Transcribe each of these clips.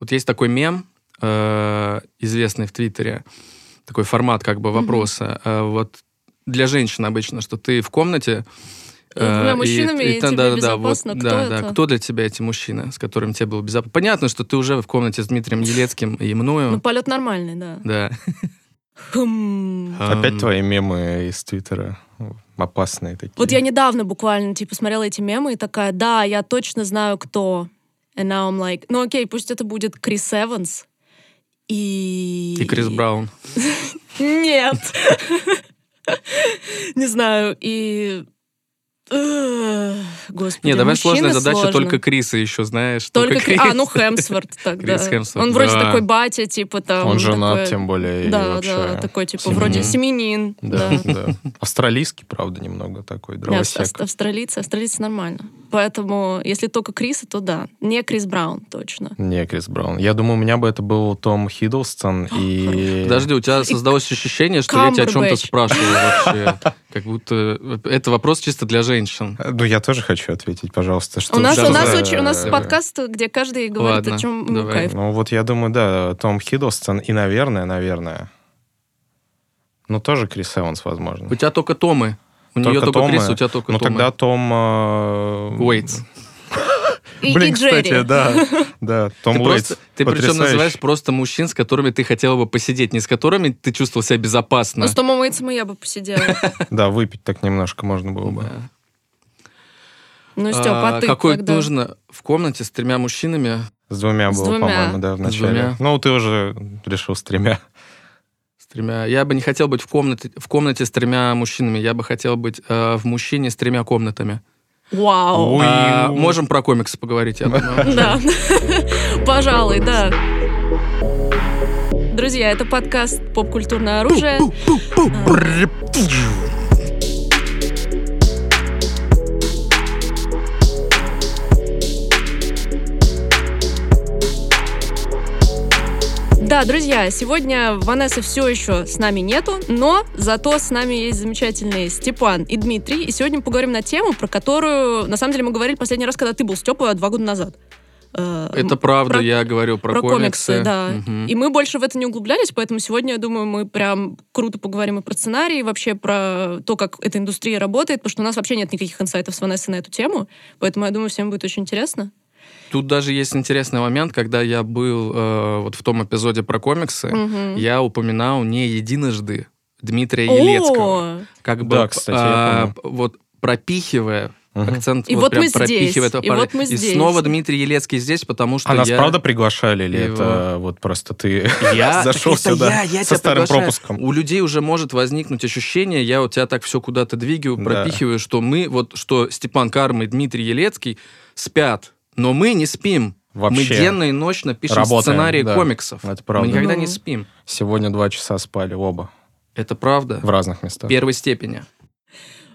Вот есть такой мем, э, известный в Твиттере, такой формат как бы вопроса. Э, вот для женщин обычно, что ты в комнате... С двумя мужчинами, и, тебе да, да, безопасно. вот, Кто да, это? да, кто для тебя эти мужчины, с которыми тебе было безопасно? Понятно, что ты уже в комнате с Дмитрием Елецким и мною. Ну, полет нормальный, да. да. Хм. Опять Ам, твои мемы из Твиттера опасные такие. Вот я недавно буквально, типа, смотрела эти мемы и такая, да, я точно знаю, кто. And now I'm like, ну окей, пусть это будет Крис Эванс. И... И Крис Браун. Нет. Не знаю, и... Господи, Не, давай сложная задача сложно. только Криса еще, знаешь. Только Кри- Крис. А, ну Хемсворт тогда. Крис Хемсворт, Он вроде да. такой батя, типа там... Он женат, такой- тем более. и Да, вообще да, такой, типа, семьянин. вроде семенин. Да, Да. да. Австралийский, правда, немного такой, дровосек. ав- австралийцы, австралийцы нормально. Поэтому, если только Криса, то да. Не Крис Браун, точно. Не, Крис Браун. Я думаю, у меня бы это был Том Хиддлстон и... Подожди, у тебя создалось ощущение, что я тебя о чем-то спрашиваю вообще. Как будто это вопрос чисто для женщин. Ну, я тоже хочу ответить, пожалуйста. Что У нас, что у нас, за- очень, у нас подкаст, где каждый говорит, Ладно, о чем ему давай. кайф. Ну, вот я думаю, да, Том Хиддлстон и, наверное, наверное, ну, тоже Крис Эванс, возможно. У тебя только Томы. У нее только Томы. Крис, у тебя только Ну, Томы. тогда Том... э, Уэйтс. И, Блин, и Джерри. кстати, да, да, Том Ты, Уэйтс. просто, ты причем потрясающий. называешь просто мужчин, с которыми ты хотела бы посидеть, не с которыми ты чувствовал себя безопасно. Ну, с Томом Уэйтсом и я бы посидела. Да, выпить так немножко можно было бы. Ну, Степа, а А, ты Какой когда? нужно в комнате с тремя мужчинами? С двумя С было, двумя. по-моему, да, в С начале. двумя. Ну, ты уже решил с тремя. С тремя. Я бы не хотел быть в комнате, в комнате с тремя мужчинами. Я бы хотел быть э, в мужчине с тремя комнатами. Вау. А, можем про комиксы поговорить, я думаю. Да. Пожалуй, да. Друзья, это подкаст «Поп-культурное оружие». Да, друзья, сегодня Ванессы все еще с нами нету, но зато с нами есть замечательные Степан и Дмитрий. И сегодня мы поговорим на тему, про которую, на самом деле, мы говорили последний раз, когда ты был Степа два года назад. Э, Это правда, про- я говорил про, про комиксы, да. Мгм. И мы больше в это не углублялись, поэтому сегодня, я думаю, мы прям круто поговорим и про сценарий, и вообще про то, как эта индустрия работает, потому что у нас вообще нет никаких инсайтов с Ванессой на эту тему, поэтому я думаю, всем будет очень интересно. Тут даже есть интересный момент, когда я был э, вот в том эпизоде про комиксы, Мгм. я упоминал не единожды Дмитрия Елецкого. О, Как бы, Да, кстати, а, вот пропихивая Мгм. акцент, И вот прям мы здесь, и парня. вот мы И здесь. снова Дмитрий Елецкий здесь, потому что А нас я... правда приглашали или его- это вот просто ты Я, зашел сюда я, я со старым приглашаю. пропуском? У людей уже может возникнуть ощущение, я у тебя так все куда-то двигаю, Да. пропихиваю, что мы, вот что Степан Карма и Дмитрий Елецкий спят, но мы не спим. Вообще. Мы денно и ночно пишем Работаем, сценарии да. комиксов. Это правда. Мы никогда Ну. не спим. Сегодня два часа спали оба Это правда. в разных местах. Первой степени.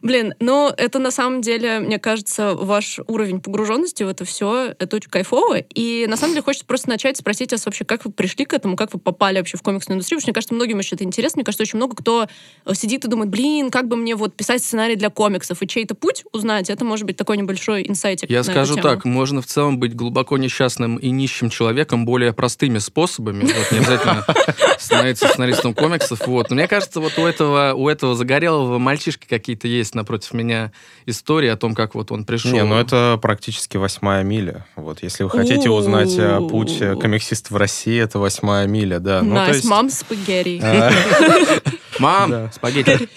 Блин, ну это на самом деле, мне кажется, ваш уровень погруженности в это все, это очень кайфово. И на самом деле хочется просто начать спросить вас вообще, как вы пришли к этому, как вы попали вообще в комиксную индустрию. Потому что мне кажется, многим еще это интересно. Мне кажется, очень много кто э, сидит и думает, блин, как бы мне вот писать сценарий для комиксов и чей-то путь узнать. Это может быть такой небольшой инсайтик. Я скажу так, можно в целом быть глубоко несчастным и нищим человеком более простыми способами. Вот не обязательно становиться сценаристом комиксов. Вот. Но мне кажется, вот у этого, у этого загорелого мальчишки какие-то есть напротив меня истории о том, как вот он пришел. Не, ну это практически восьмая миля. Вот, если вы хотите узнать э, путь э, комиксиста в России, это восьмая миля, да. Ну, есть, мам спагетти. э, Мам, спагетти.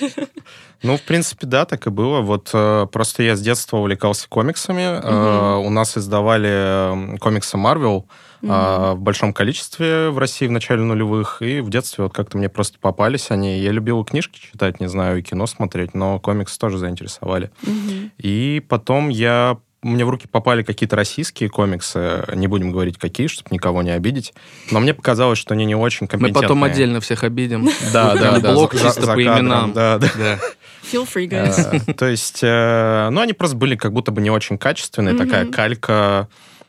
Ну, в принципе, да, так и было. Вот э, просто я с детства увлекался комиксами. Э, у нас издавали комиксы Marvel э, в большом количестве в России в начале нулевых. И в детстве вот как-то мне просто попались они. Я любил книжки читать, не знаю, и кино смотреть, но комиксы тоже заинтересовали. Мгм. И потом я мне в руки попали какие-то российские комиксы, не будем говорить какие, чтобы никого не обидеть, но мне показалось, что они не очень Мы компетентные. потом отдельно всех обидим. Да, да, да. блок чисто по именам. Да, да. Да. Feel free, guys. Э, То есть, э, ну, они просто были как будто бы не очень качественные, такая калька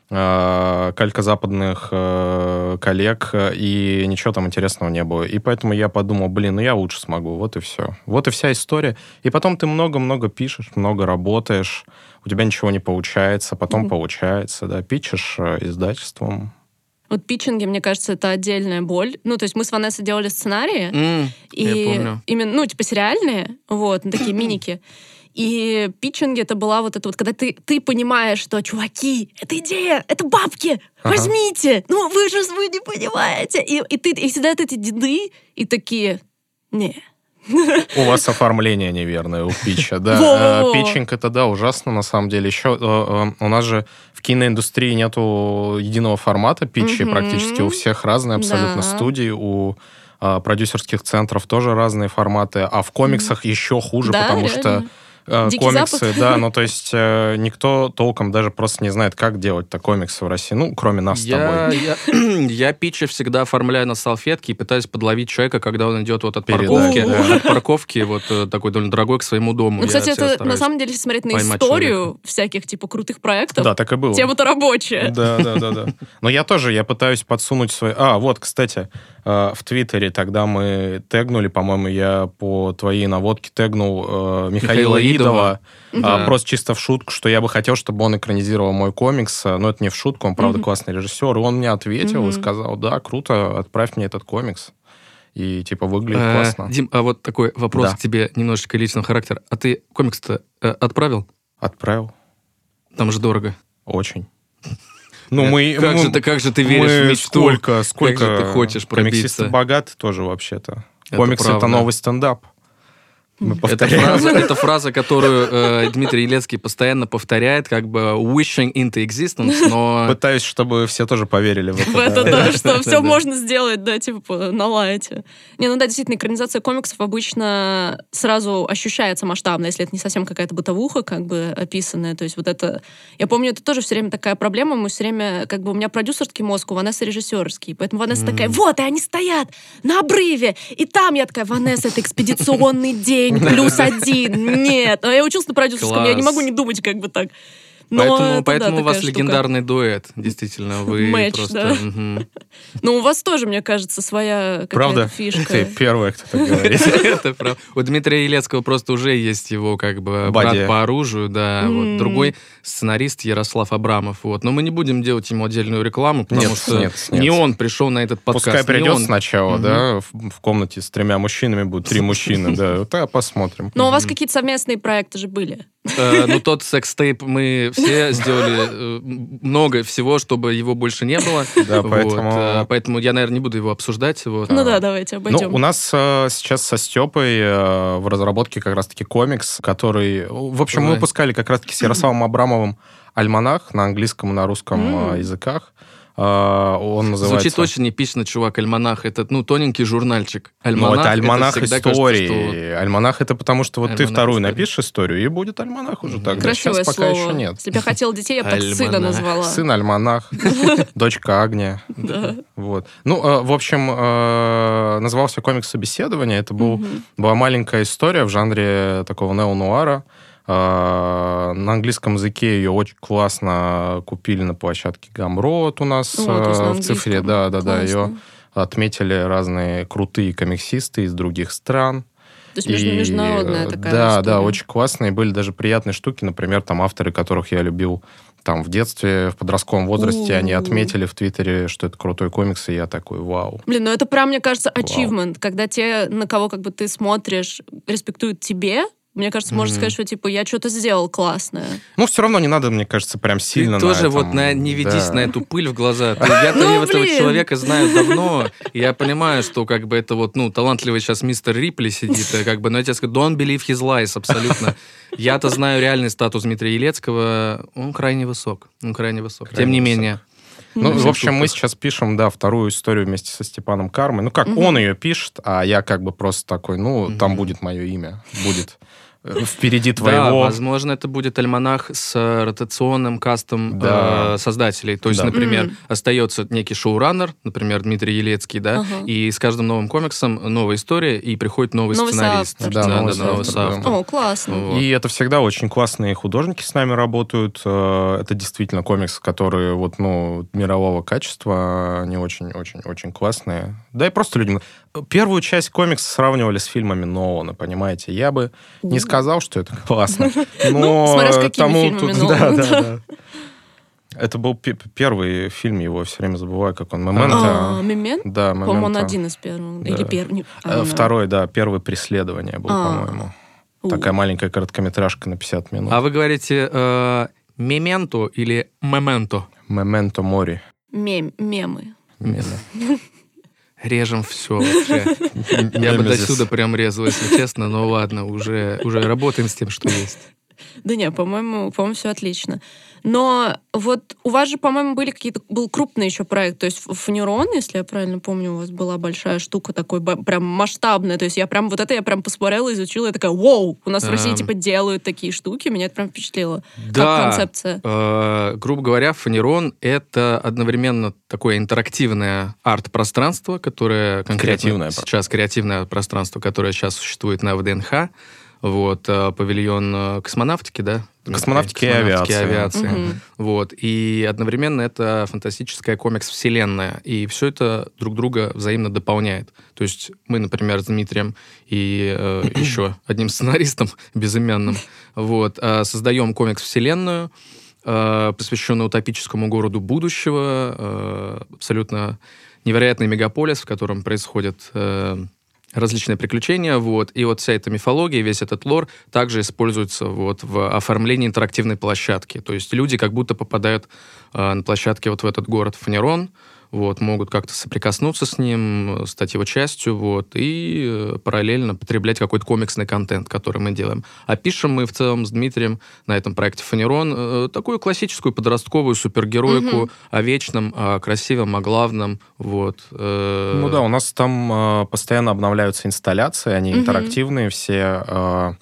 калька западных э, коллег, э, и ничего там интересного не было. И поэтому я подумал, блин, ну я лучше смогу, вот и все. Вот и вся история. И потом ты много-много пишешь, много работаешь, у тебя ничего не получается, потом Мгм. получается, да, пичешь э, издательством. Вот питчинги, мне кажется, это отдельная боль. Ну, то есть мы с Ванессой делали сценарии, М, и я помню. именно, ну, типа сериальные, вот, ну, такие миники. И питчинги это была вот это вот, когда ты, ты понимаешь, что, чуваки, это идея, это бабки, Ага. возьмите, ну вы же вы не понимаете. И, и ты, и сидят эти деды и такие, не, У вас оформление неверное у питча, да. Э, Питчинг это, да, ужасно на самом деле. Еще э, э, у нас же в киноиндустрии нету единого формата Мгм. практически у всех разные абсолютно студии, у э, продюсерских центров тоже разные форматы, а в комиксах еще хуже, потому что э, Дикий комиксы, Запад. да, ну то есть э, никто толком даже просто не знает, как делать-то комиксы в России, ну, кроме нас с Я, тобой. я, я питчи всегда оформляю на салфетке и пытаюсь подловить человека, когда он идет вот от парковки, да. от парковки вот э, такой довольно дорогой к своему дому. Ну, кстати, это на самом деле, если смотреть на историю всяких типа крутых проектов, Да, так и было. тема-то рабочая. Да, да, да, да. Но я тоже, я пытаюсь подсунуть свои... А, вот, кстати, э, в Твиттере тогда мы тегнули, по-моему, я по твоей наводке тегнул э, Михаила Михаила Идова. Идова, а, просто чисто в шутку, что я бы хотел, чтобы он экранизировал мой комикс. Э, Но это не в шутку, он, правда, Мгм. классный режиссер. И он мне ответил Мгм. и сказал, да, круто, отправь мне этот комикс. И, типа, выглядит Э, классно. Дим, а вот такой вопрос Да. к тебе немножечко личного характера. А ты комикс-то э, отправил? Отправил. Там же дорого. Очень. Ну, Э, мы... как, мы- же ты, как же ты веришь мы в мечту? Сколько, сколько... же ты хочешь Комиксисты пробиться? богаты тоже, вообще-то. Это Комикс — это новый стендап. Это фраза, это фраза, которую э, Дмитрий Елецкий постоянно повторяет, как бы wishing into existence, но... Пытаюсь, чтобы все тоже поверили в это. В это, да. да, что все да. можно сделать, да, типа, на лайте. Не, ну да, действительно, экранизация комиксов обычно сразу ощущается масштабно, если это не совсем какая-то бытовуха, как бы, описанная. То есть вот это... Я помню, это тоже все время такая проблема. Мы все время, как бы, у меня продюсерский мозг, у Ванессы режиссерский. Поэтому Ванесса такая, вот, и они стоят на обрыве. И там я такая, Ванесса, это экспедиционный день, плюс один. Нет. Я училась на продюсерском, я не могу не думать как бы так. Но Поэтому, это, да, поэтому у вас штука. легендарный дуэт, действительно. Вы Матч, просто... да. Ну, у вас тоже, мне кажется, своя какая-то Правда? фишка. Ты первая, кто так говорит. Это правда. У Дмитрия Елецкого просто уже есть его как бы брат по оружию, да. Другой сценарист Ярослав Абрамов. Вот. Но мы не будем делать ему отдельную рекламу, потому что не он пришел на этот подкаст. Пускай придет сначала, да, в комнате с тремя мужчинами будут три мужчины, да, вот так посмотрим. Но у вас какие-то совместные проекты же были. Э, Ну, тот секс-тейп мы все сделали э, много всего, чтобы его больше не было. Да, поэтому... э, Поэтому я, наверное, не буду его обсуждать. Ну да, давайте Ну, обойдем. у нас сейчас со Степой в разработке как раз-таки комикс, который... В общем, мы выпускали как раз-таки с Ярославом Абрамовым альманах на английском и на русском языках. Э, Он называется... Звучит очень эпично, чувак, альманах. Это, ну, тоненький журнальчик. Ну, Альманах, это альманах всегда кажется, истории. Альманах это потому, что вот ты Альманах вторую истории. напишешь историю, и будет альманах уже тогда. Красивое Сейчас пока слово. еще нет. Если бы я хотела детей, я бы так сына назвала. Сын альманах, дочка Агния. Вот. Ну, э, в общем, э, назывался комикс «Собеседование». Это была маленькая история в жанре такого нео-нуара. Э, На английском языке ее очень классно купили на площадке Гамрот у нас вот, э, в цифре. Да, да, да. Ее Классно. отметили разные крутые комиксисты из других стран. То есть И, международная э, такая Да, история. да, очень классные. Были даже приятные штуки. Например, там авторы, которых я любил там в детстве, в подростковом возрасте, они отметили в Твиттере, что это крутой комикс, и я такой, вау. Блин, ну это прям, мне кажется, Вау. achievement, когда те, на кого как бы ты смотришь, респектуют тебе. Мне кажется, можно Мгм. сказать, что типа я что-то сделал классное. Ну, все равно не надо, мне кажется, прям сильно Ты на тоже этом, вот на, не ведись да. на эту пыль в глаза. Я-то Ну, этого человека знаю давно, я понимаю, что как бы это вот, ну, талантливый сейчас мистер Рипли сидит, и как бы, но я тебе скажу, don't believe his lies, абсолютно. Я-то знаю реальный статус Дмитрия Елецкого, он крайне высок, он крайне высок. Тем не менее. Ну, в общем, мы сейчас пишем, да, вторую историю вместе со Степаном Кармой. Ну, как он ее пишет, а я как бы просто такой, ну, там будет мое имя, будет э, впереди Да, твоего. возможно, это будет альманах с э, ротационным кастом Да. э, создателей. То есть, Да. например, Мгм. остается некий шоураннер, например, Дмитрий Елецкий, да, Ага. и с каждым новым комиксом новая история, и приходит новый, Новый сценарист. соавтор. Да, новый соавтор, да. соавтор. О, классно. Вот. И это всегда очень классные художники с нами работают. Э, Это действительно комиксы, которые вот, ну, мирового качества, они очень-очень-очень классные. Да и просто людям... Первую часть комикса сравнивали с фильмами Нолана, понимаете? Я бы не. Сказал, что это классно, но Ну, смотря с какими тому фильмами тут... Нолана, Да, да, да. Это был пе- первый фильм его, все время забываю, как он. Мементо. А, Мемент? Да, По-моему, он один из первых. Да. Или первый. Э, а, Второй, да, первый преследование был, А. по-моему. У. Такая маленькая короткометражка на 50 минут. А вы говорите э, мементо или мементо? Мементо Мори. Мем- мемы. Режем все вообще. Я бы до сюда прям резал, если честно, но ладно, уже, уже работаем с тем, что есть. Да не, по-моему, по-моему, все отлично. Но вот у вас же, по-моему, были какие-то был крупный еще проект, то есть Фанерон, если я правильно помню, у вас была большая штука такой прям масштабная, то есть я прям вот это я прям посмотрела, изучила, и такая, вау, у нас в России Эм. типа делают такие штуки, меня это прям впечатлило. Да, Как концепция? э, грубо говоря, Фанерон — это одновременно такое интерактивное арт-пространство, которое конкретно сейчас креативное пространство, которое сейчас существует на ВДНХ. Вот, э, павильон э, космонавтики, да? Космонавтики и Космонавтики авиации. Мгм. Вот. И одновременно это фантастическая комикс-вселенная. И все это друг друга взаимно дополняет. То есть мы, например, с Дмитрием и э, еще одним сценаристом безымянным вот, э, создаем комикс-вселенную, э, посвященную утопическому городу будущего, э, абсолютно невероятный мегаполис, в котором происходят э, различные приключения, вот, и вот вся эта мифология, весь этот лор также используется вот в оформлении интерактивной площадки, то есть люди как будто попадают э, на площадке вот в этот город Фанерон, вот, могут как-то соприкоснуться с ним, э, стать его частью, вот, и э, параллельно потреблять какой-то комиксный контент, который мы делаем. А пишем мы в целом с Дмитрием на этом проекте Фанерон э, такую классическую подростковую супергеройку Мгм. о вечном, о красивом, о главном, вот. Ну да, у нас там постоянно обновляются инсталляции, они Мгм. интерактивные все.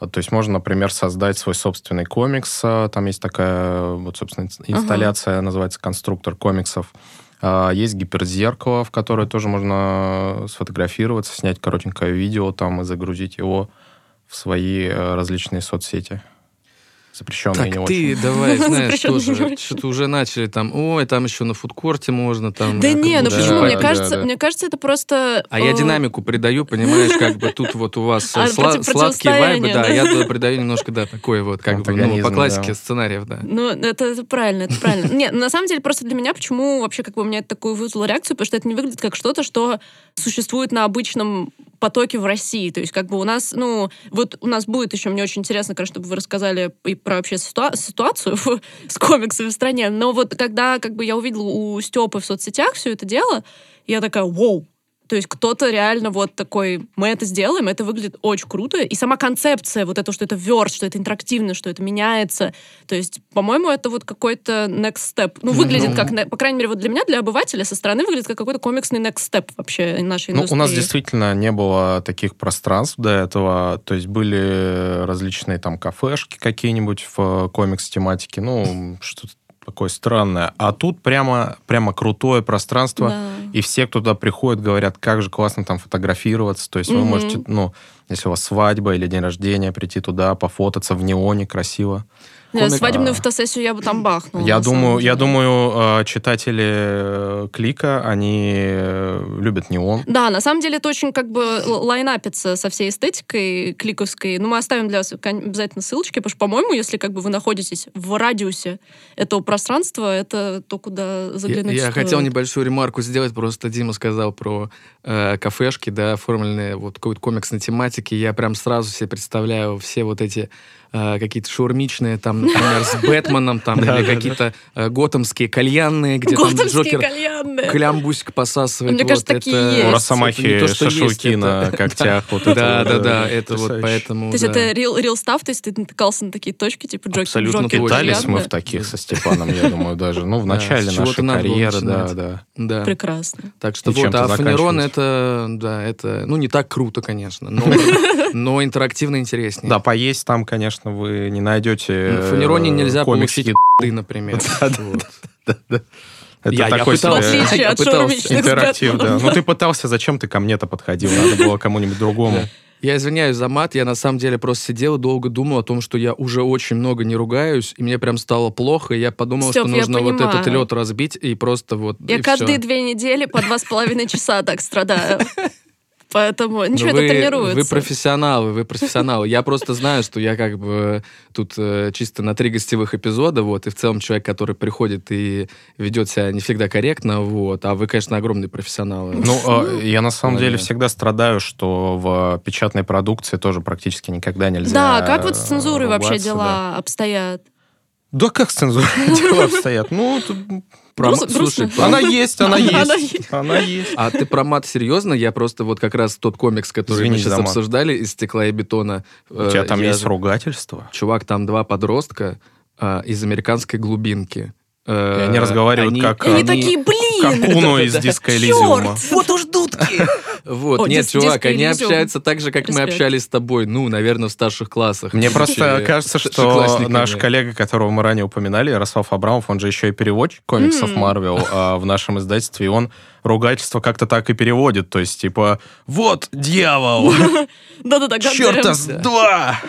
то есть можно, например, создать свой собственный комикс. Там есть такая, вот, собственно, инс- инсталляция, называется «Конструктор комиксов». А, Есть гиперзеркало, в которое тоже можно сфотографироваться, снять коротенькое видео там и загрузить его в свои э, различные соцсети. Запрещенные Так не ты очень. давай, знаешь, тоже что-то уже начали там, ой, там еще на фудкорте можно, там... Да не, ну почему? Мне кажется, мне кажется, это просто... А я э, динамику придаю, понимаешь, как бы тут вот у вас А, сладкие вайбы, да, я туда придаю немножко, да, такой вот, как бы, ну, по классике сценариев, да. Ну, это, правильно, это правильно. Нет, на самом деле, просто для меня, почему вообще как бы у меня это такую вызвало реакцию, потому что это не выглядит как что-то, что существует на обычном потоке в России. То есть как бы у нас, ну, вот у нас будет еще, мне очень интересно, конечно, чтобы вы рассказали и про вообще ситуа- ситуацию с комиксами в стране. Но вот когда как бы я увидела у Степы в соцсетях все это дело, я такая, вау, то есть кто-то реально вот такой, мы это сделаем, это выглядит очень круто. И сама концепция, вот это, что это верст, что это интерактивно, что это меняется. То есть, по-моему, это вот какой-то next step. Ну, выглядит Ну. как, по крайней мере, вот для меня, для обывателя со стороны выглядит как какой-то комиксный next step вообще нашей Ну, индустрии. у нас действительно не было таких пространств до этого. То есть были различные там кафешки какие-нибудь в комикс-тематике. Ну, что-то такое странное. А тут прямо, прямо крутое пространство. Да. И все, кто туда приходит, говорят, как же классно там фотографироваться. То есть вы Мгм. можете, ну, если у вас свадьба или день рождения, прийти туда, пофотаться в неоне красиво. Не, комик- Свадебную фотосессию я бы там бахнула. я думаю, я думаю, э, читатели э, Клика, они э, любят неон. Да, на самом деле это очень как бы лайнапится со всей эстетикой кликовской. Но мы оставим для вас обязательно ссылочки, потому что, по-моему, если как бы вы находитесь в радиусе этого пространства, это то, куда Я, заглянуть я стоит. хотел небольшую ремарку сделать, просто Дима сказал про э, кафешки, да, оформленные вот какой-то комиксной тематики. Я прям сразу себе представляю все вот эти э, какие-то шаурмичные, там, например, с Бэтменом, там, или какие-то э, готомские кальянные, где там Джокер клямбусик посасывает. Мне кажется, такие есть. У Это Росомахи шашлыки на когтях. вот это Да, вот, да, э, да, это вот поэтому... То есть это real, stuff, то есть ты натыкался на такие точки, типа Джокер, Абсолютно. Питались мы в таких со Степаном, я думаю, даже. Ну, в начале нашей карьеры, да, начинать. да. Да. Прекрасно. Так что вот, а Фанерон это, да, это, ну, не так круто, конечно, но, но интерактивно интереснее. Да, поесть там, конечно, вы не найдете В Фанероне э, нельзя комикс получить еды. ты, например. Это Я- я такой пытался. себе я пытался. интерактив, да. Ну, ты пытался, зачем ты ко мне-то подходил? Надо было кому-нибудь другому. Я извиняюсь за мат, я на самом деле просто сидел и долго думал о том, что я уже очень много не ругаюсь, и мне прям стало плохо, и я подумал, Стёп, что я нужно вот этот лед разбить и просто вот... Я и каждые всё. две недели по два с половиной часа так страдаю. Поэтому Ну, ничего, вы, это тренируется. Вы профессионалы, вы профессионалы. Я просто знаю, что я как бы тут э, чисто на три гостевых эпизода, вот, и в целом человек, который приходит и ведет себя не всегда корректно, вот, а вы, конечно, огромные профессионалы. Ну, э, я на самом деле всегда страдаю, что в печатной продукции тоже практически никогда нельзя Да, как вот с цензурой вообще дела обстоят? Да, Да как с цензурой дела обстоят? Ну, тут Про- грустно, Слушай, грустно. она есть, она Она есть. есть. Она есть. А ты про мат серьезно? Я просто вот как раз тот комикс, который Извини мы сейчас обсуждали из стекла и бетона. У тебя э, там я есть ругательство? Чувак, там два подростка э, из американской глубинки. И Э, они разговаривают они- как, И они э, такие, блин! как Уно из диска Элизиума. Вот уж дудки! Вот, нет, чувак, они общаются так же, как мы общались с тобой, ну, наверное, в старших классах. Мне просто кажется, что наш коллега, которого мы ранее упоминали, Ярослав Абрамов, он же еще и переводчик комиксов. Марвел а, в нашем издательстве, и он ругательство как-то так и переводит, то есть типа «Вот дьявол! Да-да-да, Черта с два!»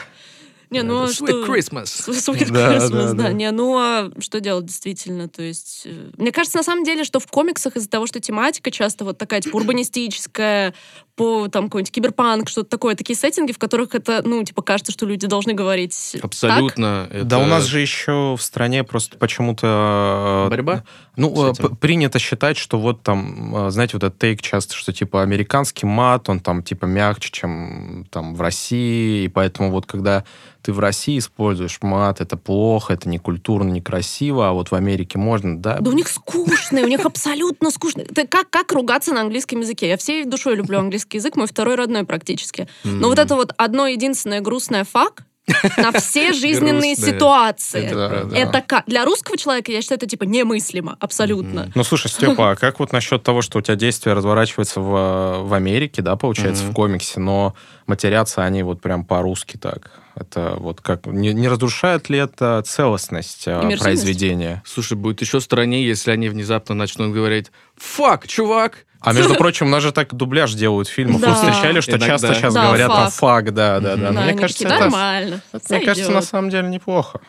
Не, ну а Sweet что... Christmas. Sweet Да, Christmas, да, да, да. Не, ну а что делать действительно? То есть, э, мне кажется, на самом деле, что в комиксах из-за того, что тематика часто вот такая, типа, урбанистическая, по там какой-нибудь киберпанк, что-то такое, такие сеттинги, в которых это, ну, типа, кажется, что люди должны говорить так. Абсолютно. Да это у нас же еще в стране просто почему-то... э, Борьба? Ну, э, принято считать, что вот там, э, знаете, вот этот тейк часто, что типа американский мат, он там типа мягче, чем там в России, и поэтому вот когда ты в России используешь мат, это плохо, это не культурно, некрасиво, а вот в Америке можно, да? Да у них скучно, у них абсолютно скучно. Это как, как ругаться на английском языке? Я всей душой люблю английский язык, мой второй родной практически. Но вот это вот одно единственное грустное фак на все жизненные ситуации. Это Да, да. Для русского человека, я считаю, это типа немыслимо, абсолютно. Ну, слушай, Степа, а как вот насчет того, что у тебя действие разворачивается в, в Америке, да, получается, в комиксе, но матерятся они вот прям по-русски так? Это вот как... Не, не разрушает ли это целостность а, произведения? Слушай, будет еще страннее, если они внезапно начнут говорить «Fuck, чувак!» А между прочим, у нас же так дубляж делают фильмов. Вы Да. встречали, что Иногда. часто сейчас Да, говорят там fuck. fuck, да, да, да. Да, мне кажется, это, нормально. это, мне кажется, сойдет». на самом деле неплохо.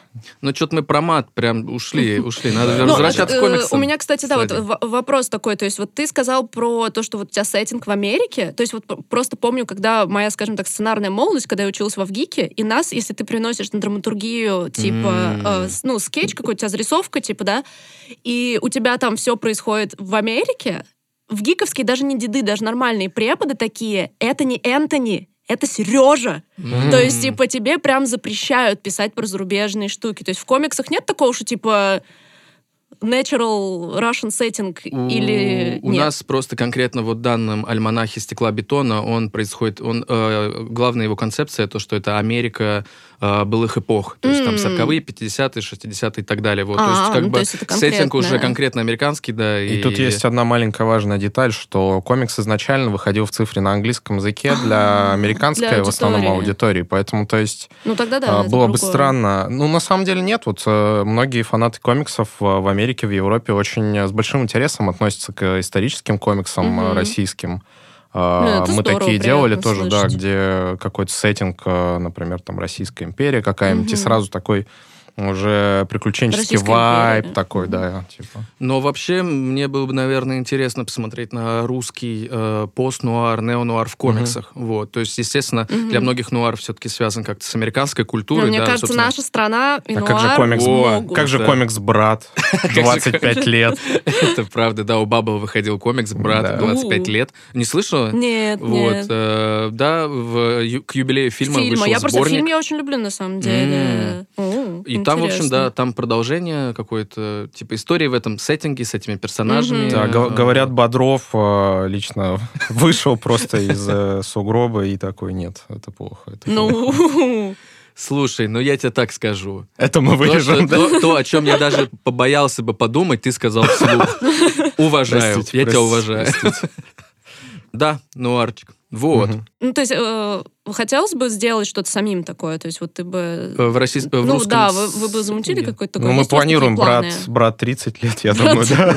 Ну, что-то мы про мат прям ушли, ушли. Надо Ну, возвращаться э, к комиксам. У меня, кстати, да, вот вопрос такой. То есть вот ты сказал про то, что вот у тебя сеттинг в Америке. То есть вот просто помню, когда моя, скажем так, сценарная молодость, когда я училась во ВГИКе, и нас, если ты приносишь на драматургию, типа, М. э, ну, скетч какой-то, у тебя зарисовка, типа, да, и у тебя там все происходит в Америке, в ГИКовские даже не деды, даже нормальные преподы такие, это не Энтони, это Сережа. М. То есть, типа, тебе прям запрещают писать про зарубежные штуки. То есть в комиксах нет такого, что, типа, natural Russian setting У- или у нет? нас просто конкретно вот в данном альманахе стекла бетона он происходит он э, главная его концепция то что это Америка э, былых эпох то есть там М. 40-е 50-е 60-е и так далее вот то А, есть как ну, бы есть сеттинг уже конкретно американский да И, тут есть одна маленькая важная деталь, что комикс изначально выходил в цифре на английском языке для американской, А, Для в основном, аудитории. Поэтому, то есть, Ну тогда да. а, было бы странно. Ну, на самом деле нет. Вот э, многие фанаты комиксов э, в Америке, в Европе очень э, с большим интересом относятся к историческим комиксам российским. А, Ну, Мы здорово, такие делали тоже, да, слышать. где какой-то сеттинг, э, например, там Российская империя какая-нибудь, и Мгм. сразу такой уже приключенческий Российская вайб империя. такой, да, типа. Но вообще мне было бы, наверное, интересно посмотреть на русский э, пост-нуар, неонуар в комиксах. Вот. То есть, естественно, Мгм. для многих нуар все-таки связан как-то с американской культурой. мне да, кажется, собственно. наша страна и А как же нуар комикс? могут. Как же да. комикс «Брат» 25 лет? Это правда, да, у Баббл выходил комикс «Брат» Да. 25 У. лет. Не слышала? Нет, Вот, э, да, к юбилею фильма вышел Я просто сборник. фильм я очень люблю, на самом деле. О, И там, в общем, да, там продолжение какое-то, типа истории в этом сеттинге с этими персонажами. Да, Э, говорят, Бодров э, лично вышел просто из э, сугроба и такой, нет, это плохо. это плохо». Ну, Слушай, ну я тебе так скажу. Это мы То, что- вырежем, да? то, то, о чем я даже побоялся бы подумать, ты сказал вслух. Уважаю, Простите, я тебя простите, уважаю. Да, нуарчик. Вот. Мгм. ну, то есть, э, хотелось бы сделать что-то самим такое? То есть, вот ты бы... Э, В, российс- в ну, русском да, вы, вы бы замутили какой-то такой... Ну, мы планируем брат, брат 30 лет, я думаю, да.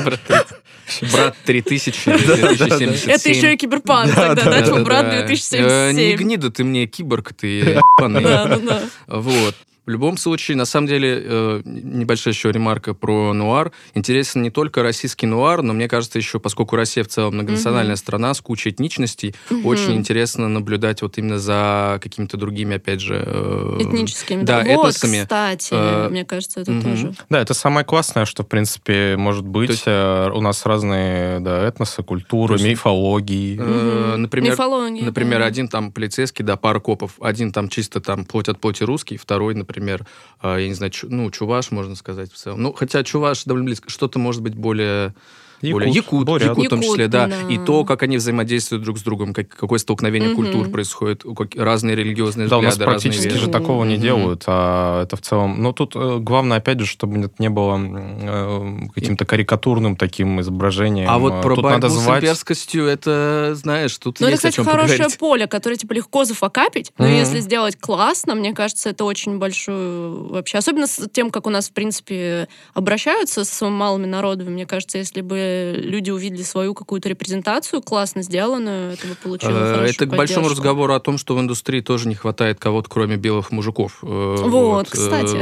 Брат 3000, 2077. Это еще и киберпанк тогда, да, типа брат Э, Не 2077. гнида ты мне, киборг, ты. Вот. В любом случае, на самом деле, э, небольшая еще ремарка про нуар. Интересен не только российский нуар, но мне кажется, еще, поскольку Россия в целом многонациональная mm-hmm. страна с кучей этничностей, mm-hmm. очень интересно наблюдать вот именно за какими-то другими, опять же... Э, Этническими. Да, да. этносами. Вот, кстати, э, мне кажется, это mm-hmm. тоже. Да, это самое классное, что, в принципе, может быть. есть... Э, у нас разные да, этносы, культуры, есть... мифологии. Mm-hmm. Например, Мифология, например да. один там полицейский, да, пара копов. Один там чисто там плоть от плоти русский, второй, например, например, а, я не знаю, ну, чуваш, можно сказать, в целом. Ну, хотя чуваш довольно близко. Что-то может быть более более якут, Борят. якут в том числе, да. да. И то, как они взаимодействуют друг с другом, как, какое столкновение угу. культур происходит, как, разные религиозные да, взгляды, у нас практически же такого не делают, а это в целом... Но тут э, главное, опять же, чтобы это не было э, каким-то карикатурным таким изображением. А вот про тут борьбу надо звать... с имперскостью, это, знаешь, тут ну, есть это, кстати, хорошее поговорить. поле, которое, типа, легко зафакапить, но mm если сделать классно, мне кажется, это очень большое вообще... Особенно с тем, как у нас, в принципе, обращаются с малыми народами, мне кажется, если бы люди увидели свою какую-то репрезентацию классно сделанную, это бы получило э, Это к большому разговору о том, что в индустрии тоже не хватает кого-то, кроме белых мужиков. Э, вот, вот. кстати.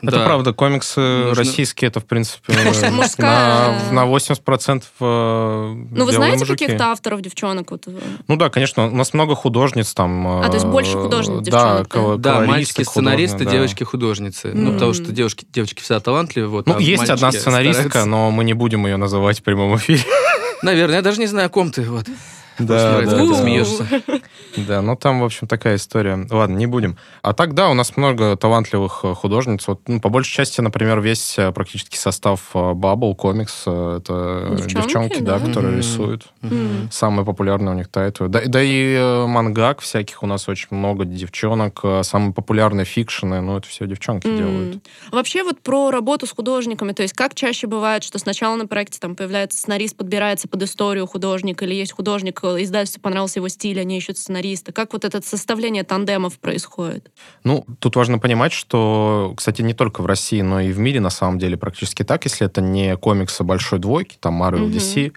Это правда, комиксы российские, это, в принципе, на 80% Ну, вы знаете каких-то авторов, девчонок? Ну да, конечно, у нас много художниц там. А, то есть больше художниц, девчонок? Да, мальчики-сценаристы, девочки-художницы. Ну, потому что девушки, девочки всегда талантливые. Ну, а есть одна сценаристка, но мы не будем ее называть прямом эфире. Наверное, я даже не знаю, о ком ты. Вот. Да, да, ты смеешься. Да, ну там, в общем, такая история. Ладно, не будем. А так, да, у нас много талантливых э, художниц. Вот, ну, по большей части, например, весь э, практически состав э, Bubble Comics, это девчонки, девчонки да, да, которые mm-hmm. рисуют. Mm-hmm. Самые популярные у них тайтлы. Да, да и мангак всяких у нас очень много девчонок. Самые популярные фикшены, ну, это все девчонки mm-hmm. делают. Вообще вот про работу с художниками, то есть как чаще бывает, что сначала на проекте там появляется сценарист, подбирается под историю художника, или есть художник, издательству понравился его стиль, они ищут сценариста? Как вот это составление тандемов происходит? Ну, тут важно понимать, что, кстати, не только в России, но и в мире на самом деле практически так, если это не комиксы большой двойки, там Marvel, DC,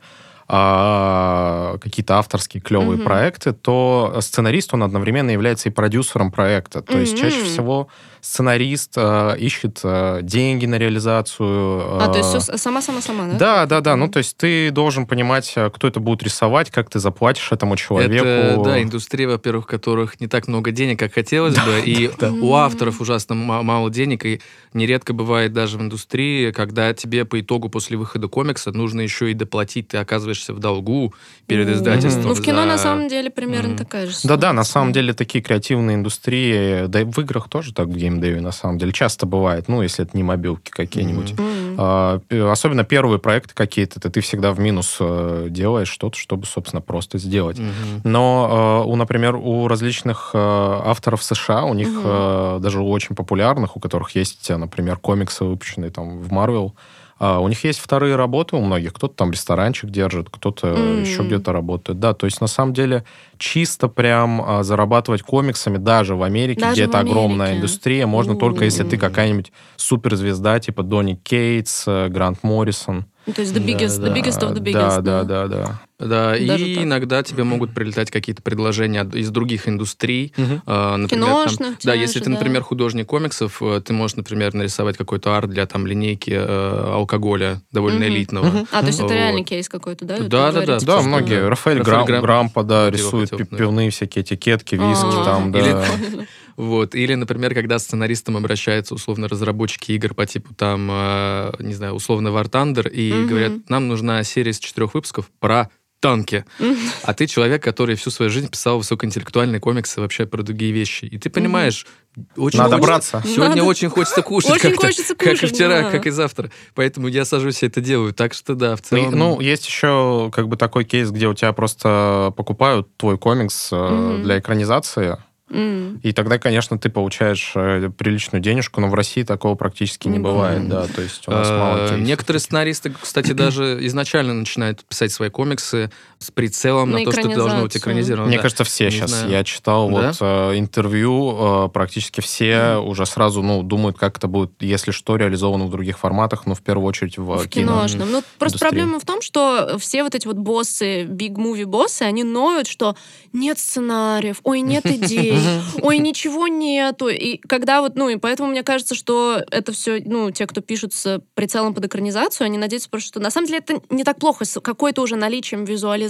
а, какие-то авторские клевые mm-hmm. проекты, то сценарист, он одновременно является и продюсером проекта. То mm-hmm. есть чаще всего сценарист э, ищет э, деньги на реализацию. Э, а, то есть все сама-сама-сама, да? Да, да, да. Ну, то есть ты должен понимать, э, кто это будет рисовать, как ты заплатишь этому человеку. Это, да, индустрия, во-первых, которых не так много денег, как хотелось бы, и у авторов ужасно мало денег, и нередко бывает даже в индустрии, когда тебе по итогу после выхода комикса нужно еще и доплатить, ты оказываешься в долгу перед издательством. Ну, в кино на самом деле примерно такая же Да-да, на самом деле такие креативные индустрии, да и в играх тоже так в геймдеве, на самом деле. Часто бывает, ну, если это не мобилки какие-нибудь. Mm-hmm. А, особенно первые проекты какие-то, ты, ты всегда в минус э, делаешь что-то, чтобы, собственно, просто сделать. Mm-hmm. Но, э, у, например, у различных э, авторов США, у них mm-hmm. даже очень популярных, у которых есть, например, комиксы, выпущенные там в Marvel, а у них есть вторые работы у многих. Кто-то там ресторанчик держит, кто-то mm. еще где-то работает. Да, то есть на самом деле чисто прям а, зарабатывать комиксами даже в Америке, даже где это Америке. огромная индустрия, можно mm. только если ты какая-нибудь суперзвезда типа Донни Кейтс, э, Грант Моррисон. Ну, то есть the biggest, да, the biggest of the biggest. Да, да, да, да. Да, Даже и так. иногда тебе могут прилетать какие-то предложения из других индустрий. Угу. Э, например, Киношных, там, да, если ты, например, художник комиксов, э, ты можешь, например, нарисовать какой-то арт для там линейки э, алкоголя довольно угу. элитного. Угу. А, то есть это реальный кейс какой-то, да? Да, да, да. Да, многие. Рафаэль, Рафаэль Грам, Грампа, да, рисует пивные всякие этикетки, виски А-а-а. там, да. Вот. Или, например, когда сценаристом обращаются условно разработчики игр по типу там, э, не знаю, условно War Thunder, и угу. говорят, нам нужна серия из четырех выпусков про танки. А ты человек, который всю свою жизнь писал высокоинтеллектуальные комиксы вообще про другие вещи. И ты понимаешь, очень Надо хочется, браться. Сегодня Надо... очень хочется кушать. Очень хочется кушать. Как и вчера, да. как и завтра. Поэтому я сажусь и это делаю. Так что да, в целом... Ну, есть еще как бы такой кейс, где у тебя просто покупают твой комикс mm-hmm. для экранизации, Mm. И тогда, конечно, ты получаешь э, приличную денежку, но в России такого практически не mm. бывает, да, то есть у нас мало кейсов. Некоторые сценаристы, кстати, даже изначально начинают писать свои комиксы с прицелом на, на то, что должно быть экранизировано. Мне да. кажется, все не сейчас. Знаю. Я читал да? вот э, интервью, э, практически все mm. уже сразу, ну, думают, как это будет, если что, реализовано в других форматах, но в первую очередь в, в кино. киношном. Ну, просто проблема в том, что все вот эти вот боссы, big movie боссы, они ноют, что нет сценариев, ой, нет идей, ой, ничего нету. И когда вот, ну, и поэтому мне кажется, что это все, ну, те, кто пишут с прицелом под экранизацию, они надеются просто, что на самом деле это не так плохо. С какой-то уже наличием визуализации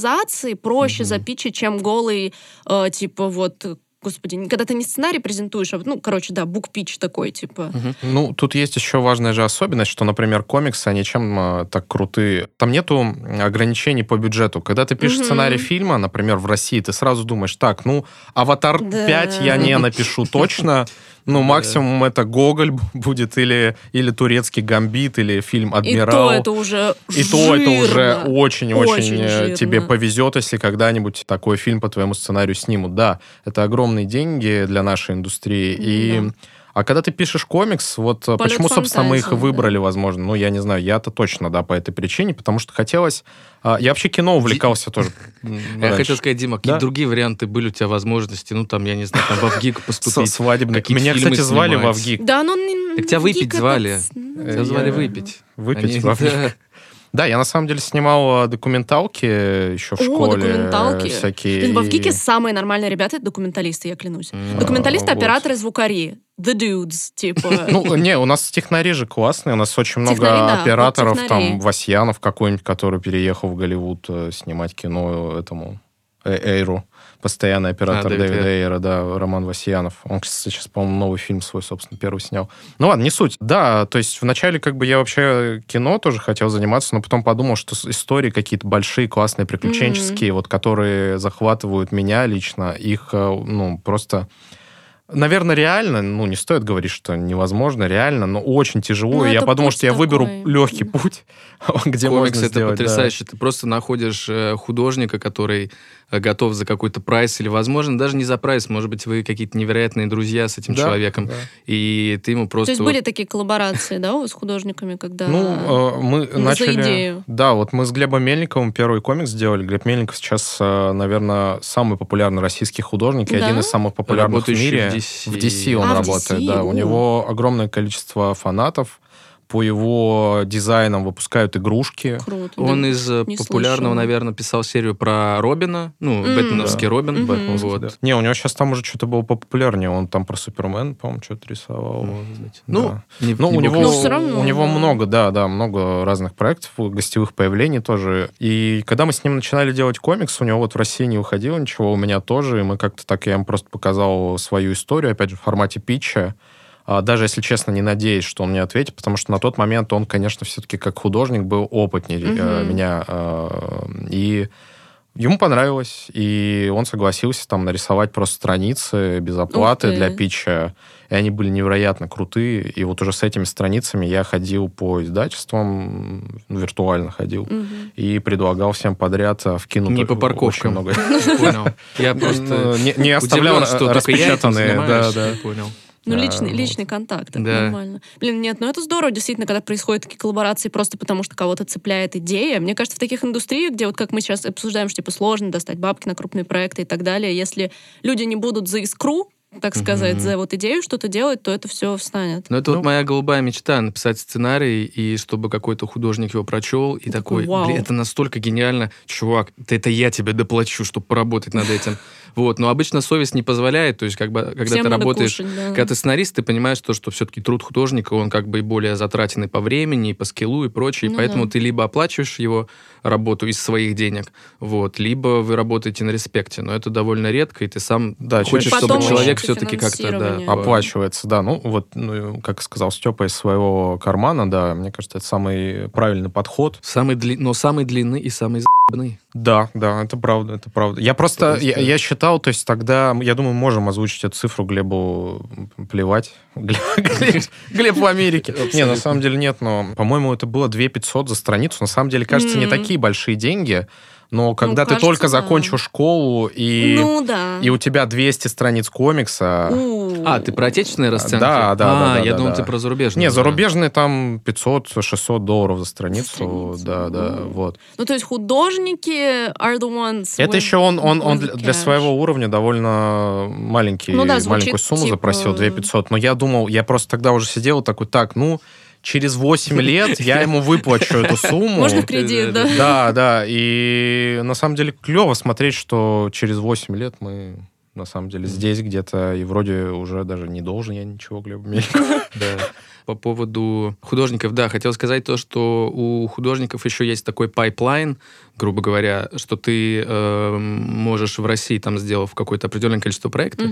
проще запичить, чем голый, э, типа, вот господи, когда ты не сценарий презентуешь, а, ну, короче, да, букпич такой, типа. Угу. Ну, тут есть еще важная же особенность, что, например, комиксы, они чем э, так крутые? Там нету ограничений по бюджету. Когда ты пишешь угу. сценарий фильма, например, в России, ты сразу думаешь, так, ну, «Аватар да. 5» я не напишу точно, ну, максимум это Гоголь будет, или, или турецкий гамбит, или фильм Адмирал. И то это уже И то это уже очень-очень э, тебе повезет, если когда-нибудь такой фильм по твоему сценарию снимут. Да, это огромные деньги для нашей индустрии. Да. И а когда ты пишешь комикс, вот э, Полет почему, собственно, мы их и выбрали, да. возможно? Ну, я не знаю, я-то точно, да, по этой причине, потому что хотелось... А, я вообще кино увлекался тоже. Я хотел сказать, Дима, какие другие варианты были у тебя возможности? Ну, там, я не знаю, там, в Авгик поступить. Свадебный. Меня, кстати, звали в Авгик. Да, но... Так тебя выпить звали. Тебя звали выпить. Выпить в Авгик. Да, я на самом деле снимал документалки еще в О, школе. документалки. Всякие. В Авгике самые нормальные ребята это документалисты, я клянусь. Mm, документалисты, вот. операторы, звукари. The dudes, типа. Ну, не, у нас технари же классные, у нас очень много технари, операторов, вот там, Васьянов какой-нибудь, который переехал в Голливуд э, снимать кино этому э, Эйру постоянный оператор а, Дэвида Дэвид Эйра, да, Роман Васьянов. Он, кстати, сейчас, по-моему, новый фильм свой, собственно, первый снял. Ну ладно, не суть. Да, то есть вначале как бы я вообще кино тоже хотел заниматься, но потом подумал, что истории какие-то большие, классные, приключенческие, mm-hmm. вот, которые захватывают меня лично, их, э, ну, просто Наверное, реально, ну, не стоит говорить, что невозможно, реально, но очень тяжело. Ну, я подумал, что я такой. выберу легкий путь, где Комикс можно это сделать, потрясающе. Да. Ты просто находишь э, художника, который э, готов за какой-то прайс, или, возможно, даже не за прайс, может быть, вы какие-то невероятные друзья с этим да, человеком, да. и ты ему просто... То есть вот... были такие коллаборации, да, у вас с художниками, когда... Ну, э, мы начали... Идею. Да, вот мы с Глебом Мельниковым первый комикс сделали. Глеб Мельников сейчас, наверное, самый популярный российский художник и один из самых популярных в мире. В DC. Он а, работает, да. У него огромное количество фанатов. По его дизайнам выпускают игрушки. Круто. Он да. из э, не популярного, слышала. наверное, писал серию про Робина. Ну, mm. Бэтменовский да. Робин. Mm-hmm. Бэтменовский, вот. да. Не, у него сейчас там уже что-то было популярнее. Он там про Супермен, по-моему, что-то рисовал. Может быть. Ну, да. не, ну не у, него, равно, у него да. много, да, да, много разных проектов, гостевых появлений тоже. И когда мы с ним начинали делать комикс, у него вот в России не выходило ничего, у меня тоже. И мы как-то так, я ему просто показал свою историю, опять же, в формате питча. А, даже, если честно, не надеюсь, что он мне ответит, потому что на тот момент он, конечно, все-таки как художник был опытнее mm-hmm. меня. А, и ему понравилось, и он согласился там нарисовать просто страницы без оплаты для питча. И они были невероятно крутые. И вот уже с этими страницами я ходил по издательствам, виртуально ходил, угу. и предлагал всем подряд вкинуть Не по парковкам. много. Понял. Я просто не оставлял распечатанные. Да, да. Понял. Ну, личный, личный контакт, это да. нормально. Блин, нет, ну это здорово, действительно, когда происходят такие коллаборации просто потому, что кого-то цепляет идея. Мне кажется, в таких индустриях, где вот как мы сейчас обсуждаем, что типа сложно достать бабки на крупные проекты и так далее, если люди не будут за искру, так сказать, mm-hmm. за вот идею что-то делать, то это все встанет. Ну, это ну, вот моя голубая мечта, написать сценарий, и чтобы какой-то художник его прочел, и такой, Вау. блин, это настолько гениально, чувак, это я тебе доплачу, чтобы поработать над этим. Вот, но обычно совесть не позволяет, то есть как бы, когда Всем ты работаешь, кушать, да. когда ты сценарист, ты понимаешь то, что все-таки труд художника, он как бы и более затратенный по времени, и по скиллу, и прочее, ну, поэтому да. ты либо оплачиваешь его работу из своих денег, вот, либо вы работаете на респекте, но это довольно редко, и ты сам да, хочешь, чтобы человек все-таки как-то да, оплачивается, да, ну вот, ну, как сказал Степа из своего кармана, да, мне кажется, это самый правильный подход. Самый дли... но самый длинный и самый за***ный. Да, да, это правда, это правда. Я просто, просто... Я, я считал, то есть тогда, я думаю, можем озвучить эту цифру Глебу плевать. Глеб, Глеб в Америке. Не, на самом деле нет, но, по-моему, это было 2 500 за страницу. На самом деле, кажется, не такие большие деньги. Но ну, когда ну, ты кажется, только да. закончил школу, и, ну, да. и у тебя 200 страниц комикса... У-у-у. А, ты про отечественные расценки? Да, да, а, да. я да, думал, да. ты про зарубежные. Не, зарубежные там 500-600 долларов за страницу. страницу. Да, да, У-у-у. вот. Ну, то есть художники are the ones... Это еще он, он, он для, для своего уровня довольно маленький, ну, да, маленькую сумму типа... запросил, 2 500. Но я думал, я просто тогда уже сидел такой, так, ну через 8 лет я ему выплачу эту сумму. Можно кредит, да? Да, да. И на самом деле клево смотреть, что через 8 лет мы на самом деле. Здесь где-то, и вроде уже даже не должен я ничего Глебу. По поводу художников, да, хотел сказать то, что у художников еще есть такой пайплайн, грубо говоря, что ты э, можешь в России, там, сделав какое-то определенное количество проектов.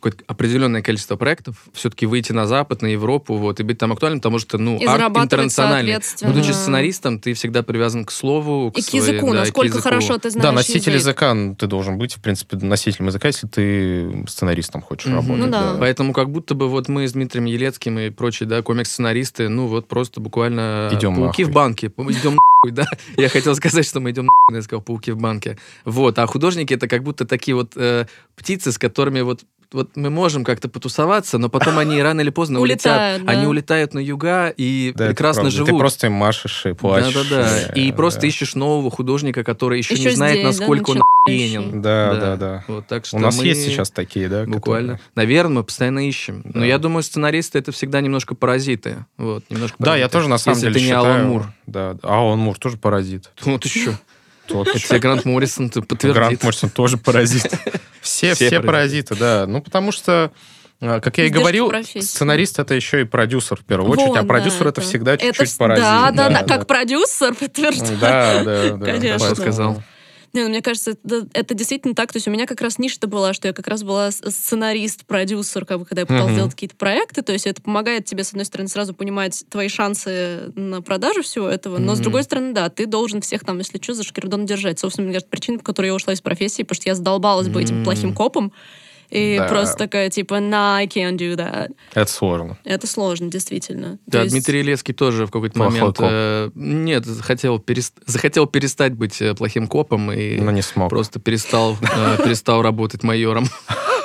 Какое-то определенное количество проектов, все-таки выйти на Запад, на Европу, вот, и быть там актуальным, потому что, ну, И арт интернациональный. Будучи сценаристом, ты всегда привязан к слову, И к своей- языку, да, к насколько языку. хорошо ты знаешь Да, носитель язык. языка ну, ты должен быть, в принципе, носителем языка, если ты сценаристом хочешь Мгм. работать. Ну да. Поэтому как будто бы вот мы с Дмитрием Елецким и прочие, да, комикс-сценаристы, ну вот просто буквально Идем пауки нахуй. в банке. Идем нахуй, да. Я хотел сказать, что мы идем нахуй, я сказал пауки в банке. Вот, а художники это как будто такие вот э, птицы, с которыми вот вот мы можем как-то потусоваться, но потом они рано или поздно улетят. Улетают, да. Они улетают на юга и Да, прекрасно живут. Ты просто им машешь и плачешь. Да-да-да. И просто да. ищешь нового художника, который еще, Еще не знает, здесь, да, насколько он начинающий. охуенен. Да, да, да. Вот, так что У нас мы- есть сейчас такие, да? Буквально. которые- Наверное, мы постоянно ищем. Но Да. я думаю, сценаристы это всегда немножко паразиты. Вот, немножко Да, я тоже на самом Если деле ты не считаю... Алан Мур. Да, да. а Алан Мур тоже паразит. Вот еще. Тот Тебе Грант Моррисон подтвердит. Грант Моррисон тоже паразит. Все, Все все паразиты. да. Ну, потому что, э, как я и говорил, профессии. сценарист это еще и продюсер в первую очередь, а Вот, продюсер да, это это- всегда Это чуть-чуть паразит. Да, да, да, как продюсер подтверждаю. Да, да, да. Конечно. Сказал. Не, ну, мне кажется, это, это действительно так. То есть у меня как раз ниша-то была, что я как раз была с- сценарист, продюсер, как бы, когда я пыталась Мгм. делать какие-то проекты. То есть это помогает тебе, с одной стороны, сразу понимать твои шансы на продажу всего этого, но с Мгм. другой стороны, да, ты должен всех там, если что, за шкирдон держать. Собственно, мне кажется, причина, по которой я ушла из профессии, потому что я задолбалась быть этим М. плохим копом. И Да. просто такая, типа, nah, I can't do that. Это сложно. Это сложно, действительно. То Да, есть- Дмитрий Елецкий тоже в какой-то Плохой момент... коп. э, нет, захотел, перест- захотел перестать быть э, плохим копом и Но не смог. просто перестал, э, перестал работать майором.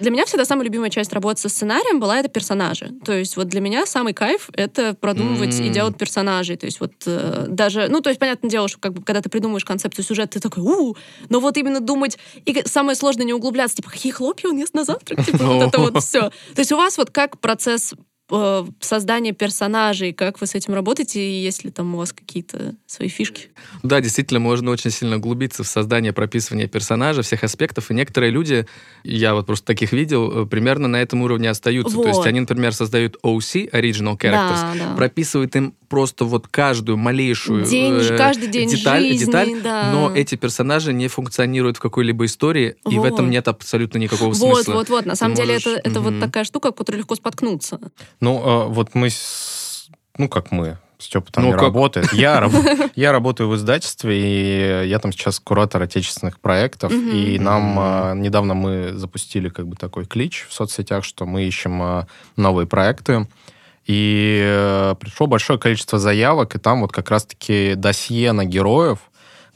Для меня всегда самая любимая часть работы со сценарием была это персонажи. То есть вот для меня самый кайф — это продумывать и М. делать персонажей. То есть вот э, даже... Ну, то есть, понятное дело, что как бы, когда ты придумываешь концепцию сюжета, ты такой, у но вот именно думать... И самое сложное не углубляться, типа, какие хлопья он ест на завтрак? Типа, вот это вот все. То есть у вас вот как процесс э, создания персонажей, как вы с этим работаете, и есть ли там у вас какие-то свои фишки? Да, действительно, можно очень сильно углубиться в создание, прописывание персонажа, всех аспектов. И некоторые люди, я вот просто таких видел, э, примерно на этом уровне остаются. То есть Вот. они, например, создают OC, Original Characters, Да, да. прописывают им просто вот каждую малейшую День, э, каждый день деталь, жизни, деталь, да. но эти персонажи не функционируют в какой-либо истории, и в Вот. этом нет абсолютно никакого Вот, смысла. вот, вот. На Ты самом деле можешь- это, это вот Мгм. такая штука, в которой легко споткнуться. Ну, э, вот мы... с- Ну, как мы. Степа там Ну, не как? работает. Я, раб- я работаю в издательстве, и я там сейчас куратор отечественных проектов. Мгм. И нам э, недавно мы запустили как бы такой клич в соцсетях, что мы ищем э, новые проекты. И э, пришло большое количество заявок, и там вот как раз-таки досье на героев,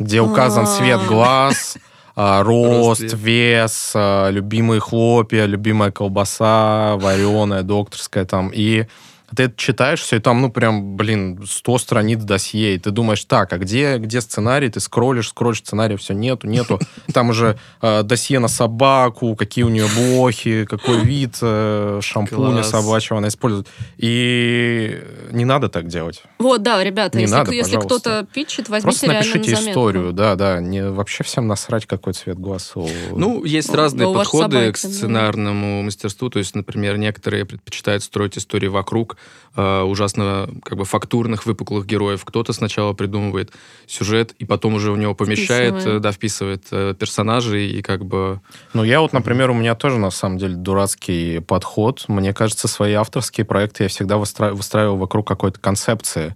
где указан А. цвет глаз, а, рост, вес, а, любимые хлопья, любимая колбаса, вареная, докторская там. И ты это читаешь все, и там, ну, прям, блин, 100 страниц досье, и ты думаешь, так, а где, где сценарий? Ты скроллишь, скроллишь, сценария все нету, нету. Там уже э, досье на собаку, какие у нее блохи, какой вид э, шампуня Класс. собачьего она использует. И не надо так делать. Вот, да, ребята, Не если, надо, если кто-то питчит, возьмите Просто реально напишите на историю, да, да. Не, вообще всем насрать, какой цвет глаз. у- Ну, есть Ну, разные да, подходы собаки, к да. сценарному мастерству. То есть, например, некоторые предпочитают строить истории вокруг э, ужасно как бы фактурных, выпуклых героев. Кто-то сначала придумывает сюжет, и потом уже у него помещает, Вписывает. э, да, вписывает э, персонажей, и как бы... Ну, я вот, например, у меня тоже, на самом деле, дурацкий подход. Мне кажется, свои авторские проекты я всегда выстра- выстраиваю вокруг какой-то концепции.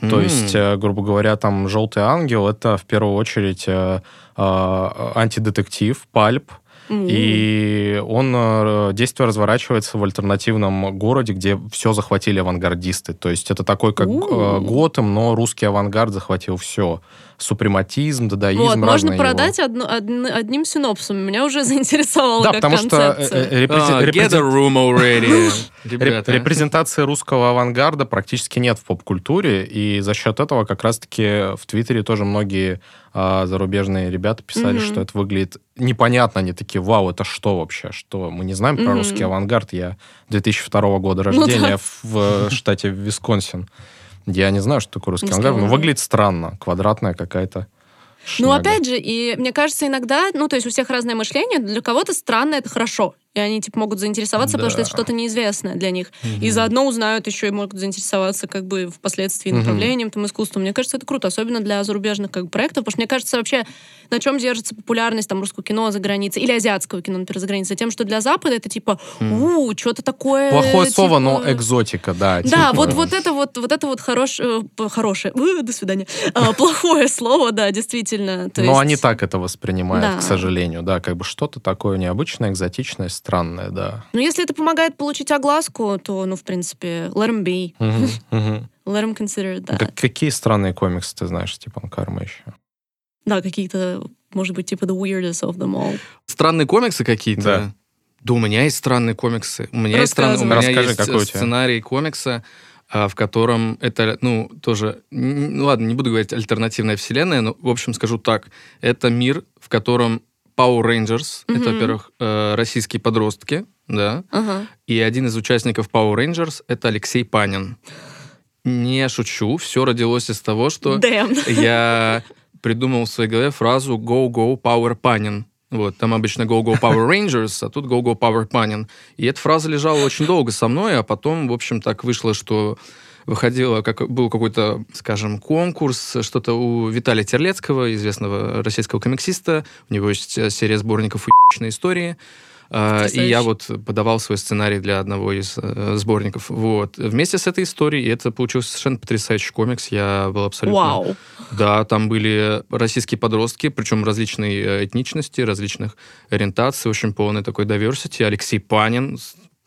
То м, есть, э, грубо говоря, там «Желтый ангел» — это в первую очередь э, э, антидетектив, пальп, И он, э, действие разворачивается в альтернативном городе, где все захватили авангардисты. То есть это такой, как э, Готэм, но русский авангард захватил все. Супрематизм, дадаизм, Вот, можно разное его. продать одно- одн- одним синопсом. Меня уже заинтересовало Да, как потому что э, концепция. э, репрезен- а, get a room already. Ребята. Репрезентации русского авангарда практически нет в поп-культуре, и за счет этого как раз-таки в Твиттере тоже многие а, зарубежные ребята писали, Мгм. что это выглядит непонятно. Они такие, вау, это что вообще? Что? Мы не знаем про Мгм. русский авангард. Я 2002 года Ну рождения да. в, в штате Висконсин. Я не знаю, что такое русский авангард, но выглядит странно. Квадратная какая-то Ну, шняга. опять же, и мне кажется, иногда, ну, то есть у всех разное мышление, для кого-то странно это хорошо. И они, типа, могут заинтересоваться, потому что Да. это что-то неизвестное для них. И Мгм. заодно узнают еще и могут заинтересоваться, как бы, впоследствии Мгм. направлением, там, искусством. Мне кажется, это круто, особенно для зарубежных, как бы, проектов, потому что, мне кажется, вообще, на чем держится популярность, там, русского кино за границей, или азиатского кино, например, за границей, тем, что для Запада это, типа, у, что-то такое... Плохое слово, типа, но экзотика, да. Да, типа. вот, вот это вот, вот это вот хорош, э, хорошее, до свидания, А, плохое слово, да, действительно. Но они так это воспринимают, Да. к сожалению, да, как бы что-то такое необычное, экзотичное, странное, да. Ну, если это помогает получить огласку, то, ну, в принципе, let them be, Мгм, мгм. let them consider that. Как- Какие странные комиксы ты знаешь, Степан Карма еще? Да, какие-то, может быть, типа the weirdest of them all. Странные комиксы какие-то? Да. Да, у меня есть странные комиксы. У меня есть странный, у меня Расскажи, есть какой у тебя? сценарий комикса, а, в котором это, ну, тоже, ну ладно, не буду говорить альтернативная вселенная, но, в общем, скажу так. Это мир, в котором Power Rangers, это, Мгм. во-первых, э, российские подростки, да, Ага. и один из участников Power Rangers это Алексей Панин. Не шучу, все родилось из того, что Damn. я придумал в своей голове фразу «Go, go, Power Панин». Вот, там обычно «Go, go, Power Rangers», а тут «Go, go, Power Панин». И эта фраза лежала очень долго со мной, а потом, в общем, так вышло, что выходило, как, был какой-то, скажем, конкурс, что-то у Виталия Терлецкого, известного российского комиксиста. У него есть э, серия сборников «Уебищные истории». А, И я Потрясающе. вот подавал свой сценарий для одного из э, сборников. Вот. Вместе с этой историей, и это получился совершенно потрясающий комикс. Я был абсолютно... Вау. Да, там были российские подростки, причем различной э, этничности, различных ориентаций, очень полный такой diversity. Алексей Панин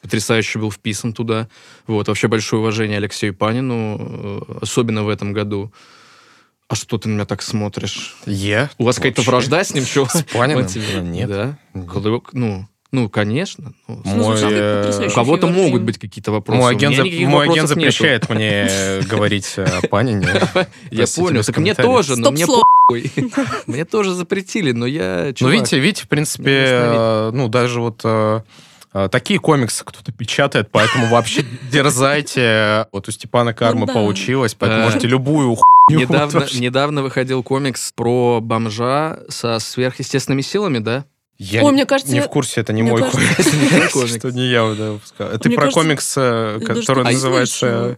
потрясающе был вписан туда. Вот, вообще большое уважение Алексею Панину, э, особенно в этом году. А что ты на меня так смотришь? Я? У вас какая-то вражда с ним? Чего? С Паниным? Нет. Да? Ну, ну, конечно. Ну, Ну, Мой, как э, у кого-то могут быть какие-то вопросы. Мой агент, никаких мой агент вопросов нету. запрещает мне э, говорить о Панине. Я понял. Так мне тоже, но мне похуй. Мне тоже запретили, но я... Ну, видите, видите, в принципе, ну, даже вот такие комиксы кто-то печатает, поэтому вообще дерзайте. Вот у Степана Кармы Ну да. получилось, поэтому можете любую хуйню Недавно, недавно выходил комикс про бомжа со сверхъестественными силами, да? Я Ой, не- мне кажется, не в курсе, это не мой кажется, комикс. это не твой комикс. Что не я да, выпускал. Это Мне про комикс, э, который называется...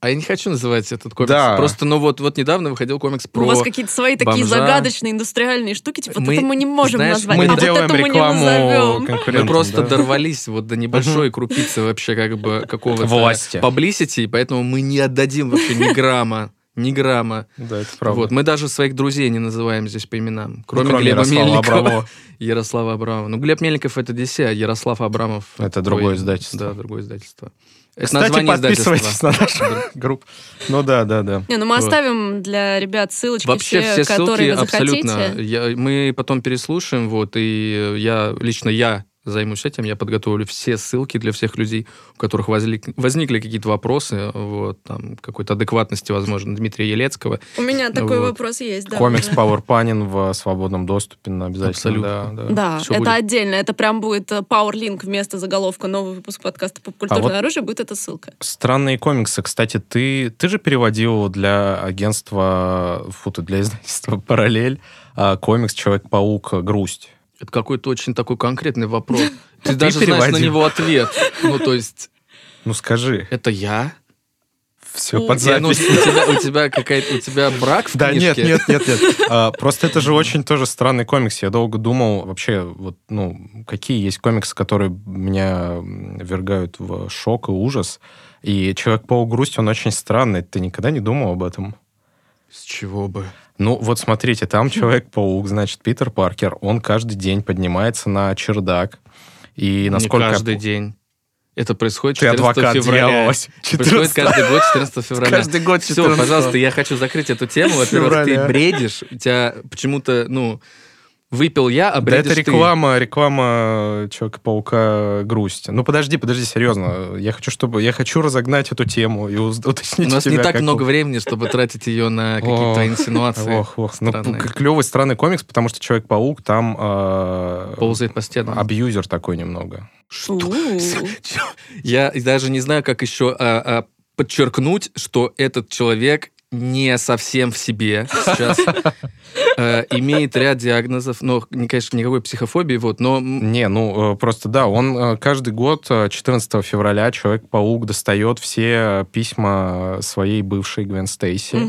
А я не хочу называть этот комикс. Да. Просто, ну вот, вот недавно выходил комикс про... У вас какие-то свои такие бомжа. загадочные индустриальные штуки, типа, вот Мы- это мы не можем знаешь, назвать, Мы а не вот делаем это мы не назовем. Мы просто да. дорвались вот до небольшой крупицы вообще как бы какого-то... Власти. Publicity, и поэтому мы не отдадим вообще ни грамма. Ни грамма. Да, это правда. Вот, мы даже своих друзей не называем здесь по именам. Кроме, кроме Глеба Ярослава Мельникова. Абрамова. Ярослава Абрамова. Ну, Глеб Мельников это DC, а Ярослав Абрамов... Это другое издательство. Да, другое издательство. Это Кстати, название подписывайтесь на нашу группу. Ну да, да, да. Не, ну мы оставим для ребят ссылочки Вообще все ссылки которые вы абсолютно. Я- мы потом переслушаем, вот, и я, лично я займусь этим, я подготовлю все ссылки для всех людей, у которых возник- возникли какие-то вопросы, вот, там, какой-то адекватности, возможно, Дмитрия Елецкого. У меня такой Вот. вопрос есть, да. Комикс уже. Power Panin в свободном доступе на обязательно. Абсолютно. Да, да. Да, это будет. отдельно. Это прям будет э, PowerLink вместо заголовка новый выпуск подкаста «Попкультурное А вот- оружие» будет эта ссылка. Странные комиксы. Кстати, ты, ты же переводил для агентства, фу, для издательства «Параллель» а, комикс «Человек-паук. Грусть». Это какой-то очень такой конкретный вопрос. Ты Ты даже знаешь на переводил. него ответ. Ну, то есть, Ну скажи, это я? все под ну, у запись. тебя, у тебя какая-то, у тебя брак в Да, нет, книжке? нет, нет, нет. А, Просто это же очень тоже странный комикс. Я долго думал вообще, вот, ну, какие есть комиксы, которые меня вергают в шок и ужас. И Человек-паук грусть, он очень странный. Ты никогда не думал об этом? С чего бы? Ну, вот смотрите, там Человек-паук, значит, Питер Паркер, он каждый день поднимается на чердак. И насколько... Не каждый день. Это происходит Ты 14 адвокат февраля. дьявола. Происходит 14 каждый год 14 февраля. Каждый год Все, 14 пожалуйста, я хочу закрыть эту тему. Во-первых, ты бредишь, у тебя почему-то, ну, выпил я, а Да это бредишь ты. реклама, реклама Человека-паука грусть. Ну подожди, подожди, серьезно. Я хочу, чтобы я хочу разогнать эту тему и уз- У уточнить. нас у не тебя, так как- много времени, чтобы тратить ее на какие-то инсинуации. Ох, ох. Ну, клевый странный комикс, потому что Человек-паук там э, Ползает по стенам. абьюзер такой немного. У-у. Я даже не знаю, как еще а, а, подчеркнуть, что этот человек не совсем в себе сейчас. Э, имеет ряд диагнозов, но, не, конечно, никакой психофобии, вот, но... Не, ну, э, просто да, он э, каждый год э, 14 февраля Человек-паук достает все письма своей бывшей Гвен Стейси.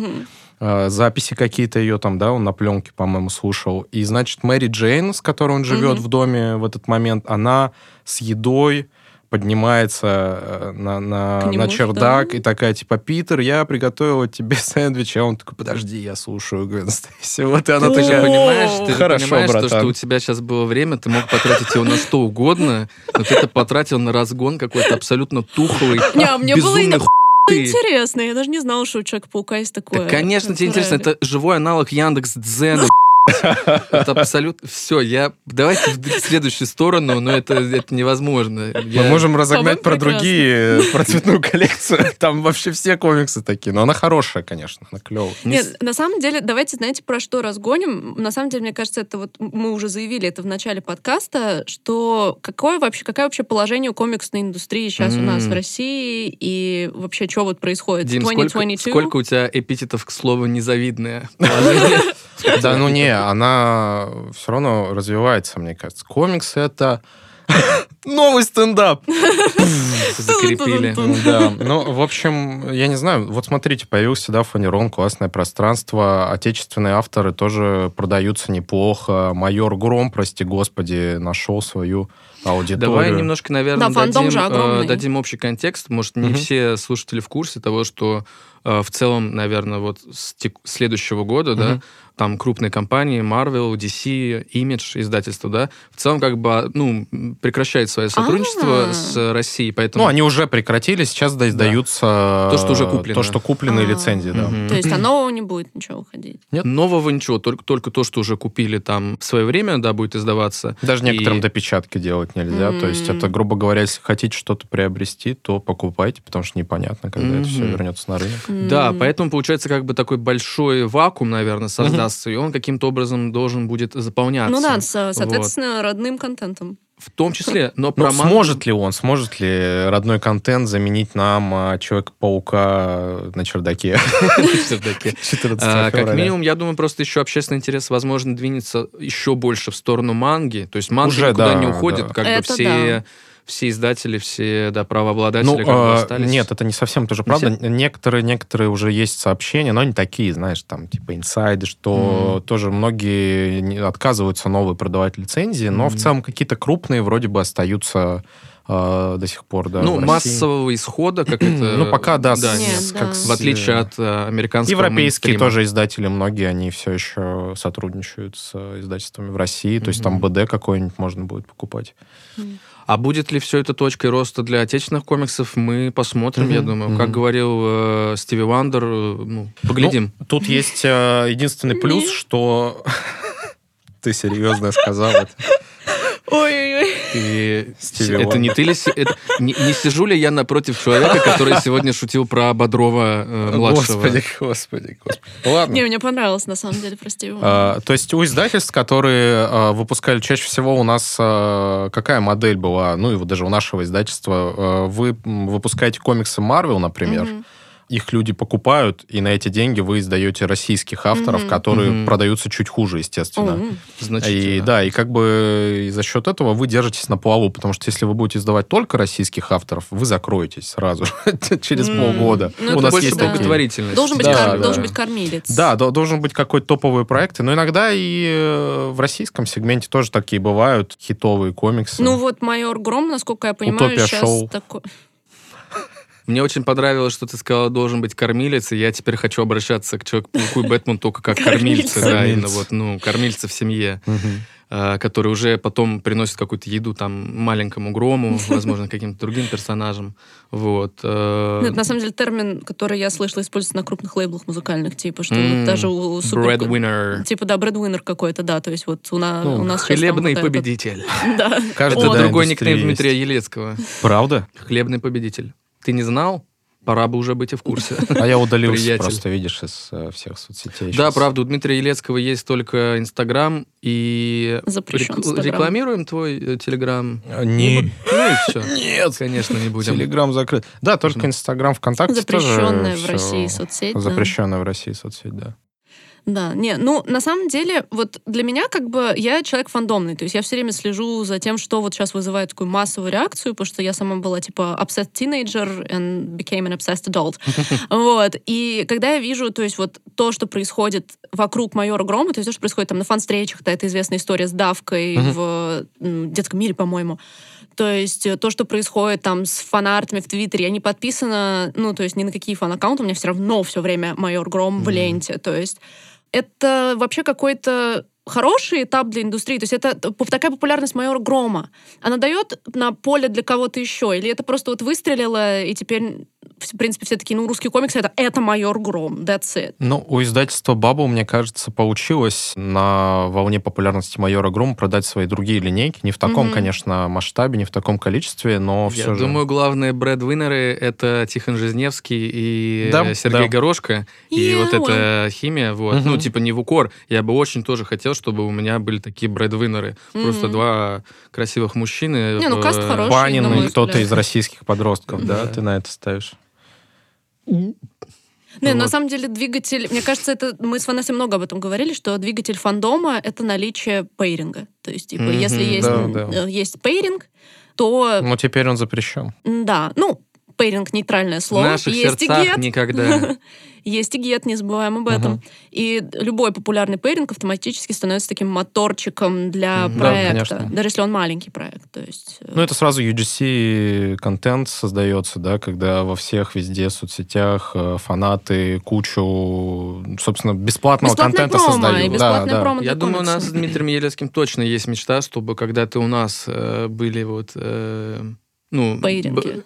Э, записи какие-то ее там, да, он на пленке, по-моему, слушал. И, значит, Мэри Джейн, с которой он живет Мгм. в доме в этот момент, она с едой поднимается э, на, на, нему, на чердак да? и такая, типа, Питер, я приготовила тебе сэндвич. А он такой, подожди, я слушаю Гвен Стейси. Вот и она ты же такая... понимаешь, ты же Хорошо, понимаешь, то, что у тебя сейчас было время, ты мог потратить его на что угодно, но ты это потратил на разгон какой-то абсолютно тухлый, Не, а мне было безумный интересно. Я даже не знала, что у Человека-паука есть такое. Да, конечно, тебе интересно, это живой аналог Яндекс Дзена. Это абсолютно... Все, я... Давайте в следующую сторону, но это, это невозможно. Мы Я- можем разогнать про прекрасно. другие, про цветную коллекцию. Там вообще все комиксы такие. Но она хорошая, конечно, она клевая. Не Нет, с- на самом деле, давайте, знаете, про что разгоним. На самом деле, мне кажется, это вот мы уже заявили это в начале подкаста, что какое вообще, какое вообще положение у комиксной индустрии сейчас у нас в. России и вообще, что вот происходит Дим, в сколько, 2022? сколько у тебя эпитетов, к слову, незавидное? Да, ну не, она все равно развивается, мне кажется. Комиксы — это новый стендап. Закрепили. Да, ну, в общем, я не знаю, вот смотрите, появился, да, Фанерон, классное пространство, отечественные авторы тоже продаются неплохо, Майор Гром, прости господи, нашел свою аудиторию. Давай немножко, наверное, Да, дадим, э, дадим общий контекст. Может, не все слушатели в курсе того, что э, в целом, наверное, вот с тек- следующего года, да. Там крупные компании, Marvel, DC, Image, издательство, да, в целом как бы, ну, прекращает свое сотрудничество А. с Россией, поэтому... Ну, они уже прекратили, сейчас да, издаются... То, что уже куплено. То, что купленные А. лицензии, да. То есть, а нового не будет ничего выходить. Нет. Нового ничего, только, только то, что уже купили там в свое время, да, будет издаваться. Даже некоторым И- допечатки делать нельзя. То есть это, грубо говоря, если хотите что-то приобрести, то покупайте, потому что непонятно, когда это все вернется на рынок. Да, поэтому получается как бы такой большой вакуум, наверное, создастся, и он каким-то образом должен будет заполняться. Ну да, со- соответственно, родным контентом. В том числе, но Ну, про мангу- сможет ли он, сможет ли родной контент заменить нам а, Человека-паука на чердаке? Чердаке. 14 А, Как минимум, я думаю, просто еще общественный интерес, возможно, двинется еще больше в сторону манги. То есть манга никуда да, не уходит, как бы все, все издатели, все да, правообладатели Ну, как бы а, остались. нет, это не совсем тоже Не правда. Некоторые, некоторые уже есть сообщения, но они такие, знаешь, там, типа инсайды, что Мгм. тоже многие отказываются новые продавать лицензии, но в Мгм. целом какие-то крупные вроде бы остаются а, до сих пор, да. ну, в массового исхода, как это... Ну, пока, да, с- да Нет, с- да. как с- В отличие от э, американского Европейские мейнстрима. тоже издатели, многие, они все еще сотрудничают с э, издательствами в России. То есть там. БД какой-нибудь можно будет покупать. А будет ли все это точкой роста для отечественных комиксов, мы посмотрим, я Мгм, думаю. Как мгм. говорил э, Стиви Вандер, э, ну, поглядим. Ну, тут есть э, единственный плюс, что... Ты серьезно сказал это? Ой-ой-ой. Это не ты ли... это- не, не сижу ли я напротив человека, который сегодня шутил про Бодрова э, младшего? Господи, господи, господи. Ладно. Не, мне понравилось, на самом деле, прости его. А, то есть у издательств, которые а, выпускали чаще всего у нас а, какая модель была, ну и вот даже у нашего издательства, вы выпускаете комиксы Marvel, например. Их люди покупают, и на эти деньги вы издаете российских авторов, Мгм. которые Мгм. продаются чуть хуже, естественно. Значительно. И да, и как бы и за счет этого вы держитесь на плаву, потому что если вы будете издавать только российских авторов, вы закроетесь сразу через М. полгода. Ну, У это нас больше есть да. благотворительность. Должен быть, Да, кор- да. должен быть кормилец. Да, до- должен быть какой-то топовый проект. Но иногда и э, в российском сегменте тоже такие бывают хитовые комиксы. Ну вот майор Гром, насколько я понимаю, Утопия сейчас шоу. такой... Мне очень понравилось, что ты сказала, должен быть кормилец, и я теперь хочу обращаться к Человеку-пауку и Бэтмену только как кормильцы, да, именно вот, ну, кормильцы в семье, а, которые уже потом приносят какую-то еду там маленькому Грому, возможно, каким-то другим персонажам, вот. э, Ну, на самом деле термин, который я слышала, используется на крупных лейблах музыкальных, типа, что вот даже у супер... Breadwinner. Типа, да, бредвинер какой-то, да, то есть вот у, на- Ну, у нас Хлебный победитель. Да. Каждый, другой никнейм. Дмитрия Елецкого. Правда? Хлебный победитель. Ты не знал? Пора бы уже быть и в курсе. А я удалился Приятель. просто, видишь, из э, всех соцсетей. Да, щас. правда, у Дмитрия Елецкого есть только Инстаграм, и Запрещен рек- рекламируем твой э, Телеграм. А, Не, Ну и все. нет, Конечно, не будем. Телеграм закрыт. Да, только? Инстаграм, ВКонтакте Запрещенная тоже в России соцсеть. да. Запрещенная в России соцсеть, да. Да, не, ну, на самом деле, вот для меня как бы я человек фандомный, то есть я все время слежу за тем, что вот сейчас вызывает такую массовую реакцию, потому что я сама была типа obsessed teenager and became an obsessed adult. Вот, и когда я вижу, то есть вот то, что происходит вокруг майора Грома, то есть то, что происходит там на фан-встречах, да, это известная история с давкой в детском мире, по-моему, то есть э, то, что происходит там с фанартами в Твиттере, я не подписана, ну, то есть ни на какие фан-аккаунты, у меня все равно все время майор Гром в ленте. То есть это вообще какой-то хороший этап для индустрии. То есть это такая популярность майора Грома. Она дает на поле для кого-то еще? Или это просто вот выстрелило, и теперь, в принципе, все такие, ну, русский комикс это, это майор Гром, that's it. Ну, у издательства Бабл, мне кажется, получилось на волне популярности майора Грома продать свои другие линейки. Не в таком, Мгм. конечно, масштабе, не в таком количестве, но все Я же. думаю, главные брэдвиннеры — это Тихон Жизневский и Да, э, Сергей да. Горошко. И Yeah, вот эта химия, вот. Мгм. Ну, типа, не в укор. Я бы очень тоже хотел, чтобы у меня были такие брэдвинеры. Просто Мгм. два красивых мужчины. Не, ну, в- каст хороший. Панин и кто-то из российских подростков, Да. ты на это ставишь? Не, на Вот. самом деле двигатель, мне кажется, это мы с Ванессой много об этом говорили, что двигатель фандома — это наличие пейринга. То есть, типа, Мгм, если есть, да, э, есть пейринг, то, Ну, теперь он запрещен. да, ну, пейринг — нейтральное В слово. наших есть и сердцах гет, никогда. есть и гет, не забываем об этом. И любой популярный пейринг автоматически становится таким моторчиком для проекта, даже если он маленький проект. То есть, э, Ну, это сразу UGC контент создается, да, когда во всех везде соцсетях э, фанаты кучу, собственно, бесплатного бесплатная контента промо, создают. и Да, да. промо Я думаю, у нас с. Дмитрием Елецким точно есть мечта, чтобы когда-то у нас э, были вот... э, ну, Пейринги.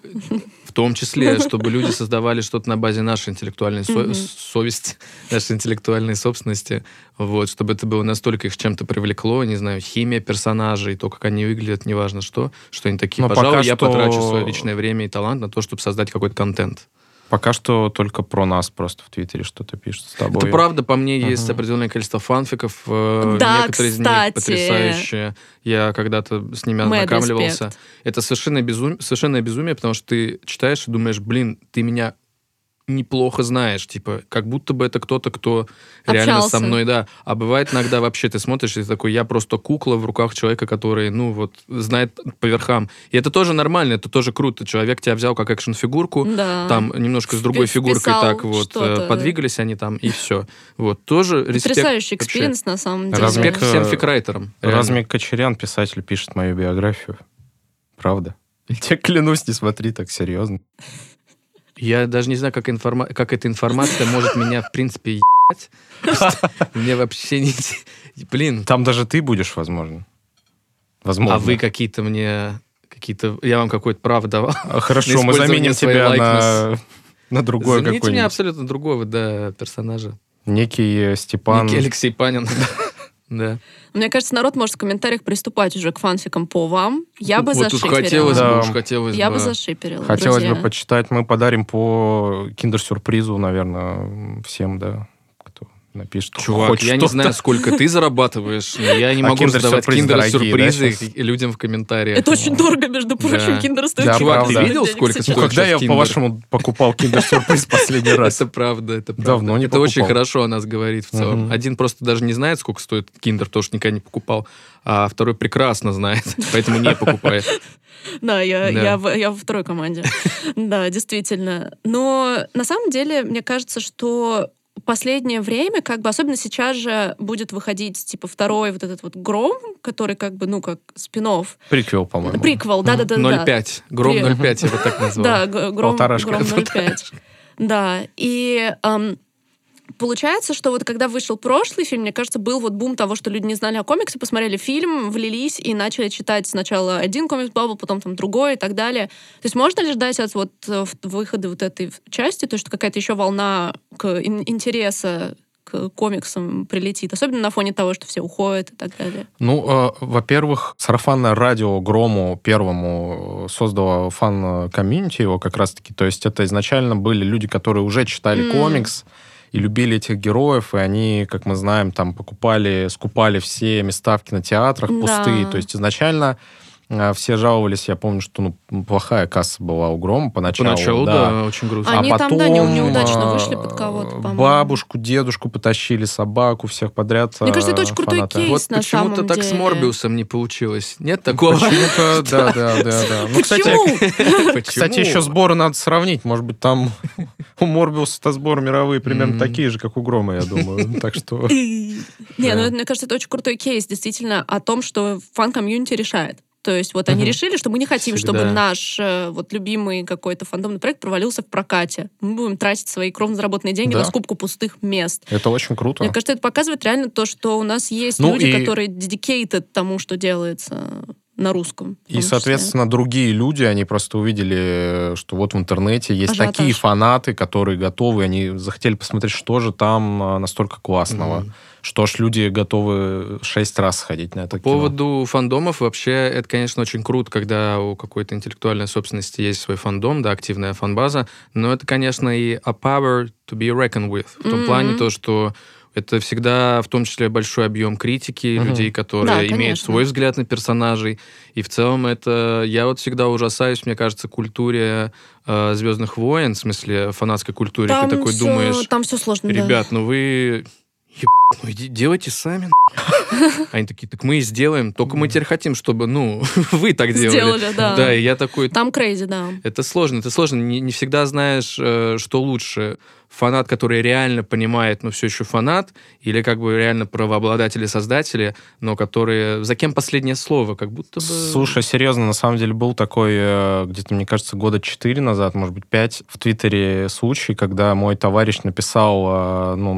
Том числе, чтобы люди создавали что-то на базе нашей интеллектуальной со- совести, нашей интеллектуальной собственности, вот, чтобы это было настолько их чем-то привлекло, не знаю, химия персонажей, то, как они выглядят, неважно что, что они такие, Но пожалуй, пока я что- потрачу свое личное время и талант на то, чтобы создать какой-то контент. Пока что только про нас просто в Твиттере что-то пишут с тобой. Это правда, по мне есть Ага. определенное количество фанфиков. э, Да, Некоторые из них кстати. потрясающие. Я когда-то с ними Mad ознакомливался. respect. Это совершенно безумие, совершенное безумие, потому что ты читаешь и думаешь, блин, ты меня неплохо знаешь, типа, как будто бы это кто-то, кто реально Общался. со мной, да. А бывает иногда вообще ты смотришь и ты такой, я просто кукла в руках человека, который, ну вот, знает по верхам. И это тоже нормально, это тоже круто. Человек тебя взял как экшн-фигурку, Да. там немножко с другой Впи- фигуркой вписал так вот э, подвигались они там, и все. Вот, тоже респект. Потрясающий experience, на самом деле. Размер- Респект всем фикрайтерам. реально. Размик Кочерян, писатель, пишет мою биографию. Правда? Я тебе клянусь, не смотри так серьезно. Я даже не знаю, как, информа- как эта информация может меня, в принципе, ебать. Мне вообще не... Блин, Там даже ты будешь, возможно. Возможно. а вы какие-то мне... Какие-то... Я вам какое-то право давал. А, Хорошо, мы заменим тебя на, на другой Замените какой-нибудь. меня абсолютно другого, да, персонажа. Некий э, Степан. Некий Алексей Панин. Да. Мне кажется, народ может в комментариях приступать уже к фанфикам по вам. Я бы Вот зашиперила. хотелось Да. бы, уж хотелось Я бы бы. зашиперила, Хотелось друзья. бы почитать. Мы подарим по киндер-сюрпризу, наверное, всем, да, напишет. Чувак, хоть я не знаю, сколько ты зарабатываешь, но я не А могу задавать киндер-сюрпризы да, людям в комментариях. Это очень дорого, между прочим, Да. киндер стоит. Да, Чувак, ты правда. видел, Денег сколько сейчас. Ну, стоит когда я, киндер? по-вашему, покупал киндер-сюрприз последний раз? Это правда, это правда. Давно не Это очень покупал. хорошо о нас говорит в целом. Мгм. Один просто даже не знает, сколько стоит киндер, потому что никогда не покупал, а второй прекрасно знает, поэтому не покупает. Да, я, Да. Я, в, я во второй команде. Да, действительно. Но на самом деле, мне кажется, что последнее время, как бы, особенно сейчас же будет выходить, типа, второй вот этот вот гром, который как бы, ну, как спинов. Приквел, по-моему. Приквел, да-да-да. 0,5. Гром При- 0,5 я бы так назвал. Да, гром, Полторашка. гром 0,5. Да, и ам, получается, что вот когда вышел прошлый фильм, мне кажется, был вот бум того, что люди не знали о комиксе, посмотрели фильм, влились и начали читать сначала один комикс Бабл, потом там другой и так далее. То есть можно ли ждать от вот э, выхода вот этой части, то, что какая-то еще волна к ин- интереса к комиксам прилетит? Особенно на фоне того, что все уходят и так далее. Ну, э, во-первых, сарафанное радио Грому первому создало фан-комьюнити его как раз-таки. То есть это изначально были люди, которые уже читали мм. комикс, и любили этих героев, и они, как мы знаем, там покупали, скупали все места в кинотеатрах да. пустые. То есть изначально все жаловались, я помню, что ну, плохая касса была у Грома поначалу. Поначалу, да, да очень грустно. Они а потом, там, да, неудачно вышли под кого-то, по-моему. Бабушку, дедушку потащили, собаку, всех подряд Мне кажется, это очень крутой фаната. кейс вот на почему-то так деле. с Морбиусом не получилось. Нет такого? Почему-то, да, да, да, да. Ну, кстати, кстати, еще сборы надо сравнить. Может быть, там у Морбиуса-то сборы мировые примерно такие же, как у Грома, я думаю. Так что... Не, ну, мне кажется, это очень крутой кейс, действительно, о том, что фан-комьюнити решает. То есть вот они угу. решили, что мы не хотим, Всегда. чтобы наш э, вот любимый какой-то фандомный проект провалился в прокате. Мы будем тратить свои кровно заработанные деньги да. на скупку пустых мест. Это очень круто. Мне кажется, это показывает реально то, что у нас есть ну люди, и... которые dedicated тому, что делается на русском. И, соответственно, другие люди, они просто увидели, что вот в интернете есть Ажиотаж. такие фанаты, которые готовы, они захотели посмотреть, что же там а, настолько классного. Mm-hmm что ж люди готовы шесть раз сходить на это По кино. поводу фандомов, вообще, это, конечно, очень круто, когда у какой-то интеллектуальной собственности есть свой фандом, да, активная фанбаза, но это, конечно, и a power to be reckoned with. В том mm-hmm. плане то, что это всегда в том числе большой объем критики угу. людей, которые да, имеют свой взгляд на персонажей. И в целом это... Я вот всегда ужасаюсь, мне кажется, культуре э, Звездных войн, в смысле фанатской культуре. Там Ты такой все, думаешь... Там все сложно, Ребят, да. ну вы ну иди, делайте сами. Они такие, так мы и сделаем, только мы теперь хотим, чтобы, ну, вы так делали. Сделали, да. Да, и я такой... Там крейзи, да. Это сложно, это сложно. Не, не всегда знаешь, э, что лучше фанат, который реально понимает, но все еще фанат, или как бы реально правообладатели-создатели, но которые... За кем последнее слово? Как будто бы... Слушай, серьезно, на самом деле был такой, э, где-то, мне кажется, года четыре назад, может быть, пять, в Твиттере случай, когда мой товарищ написал э, ну,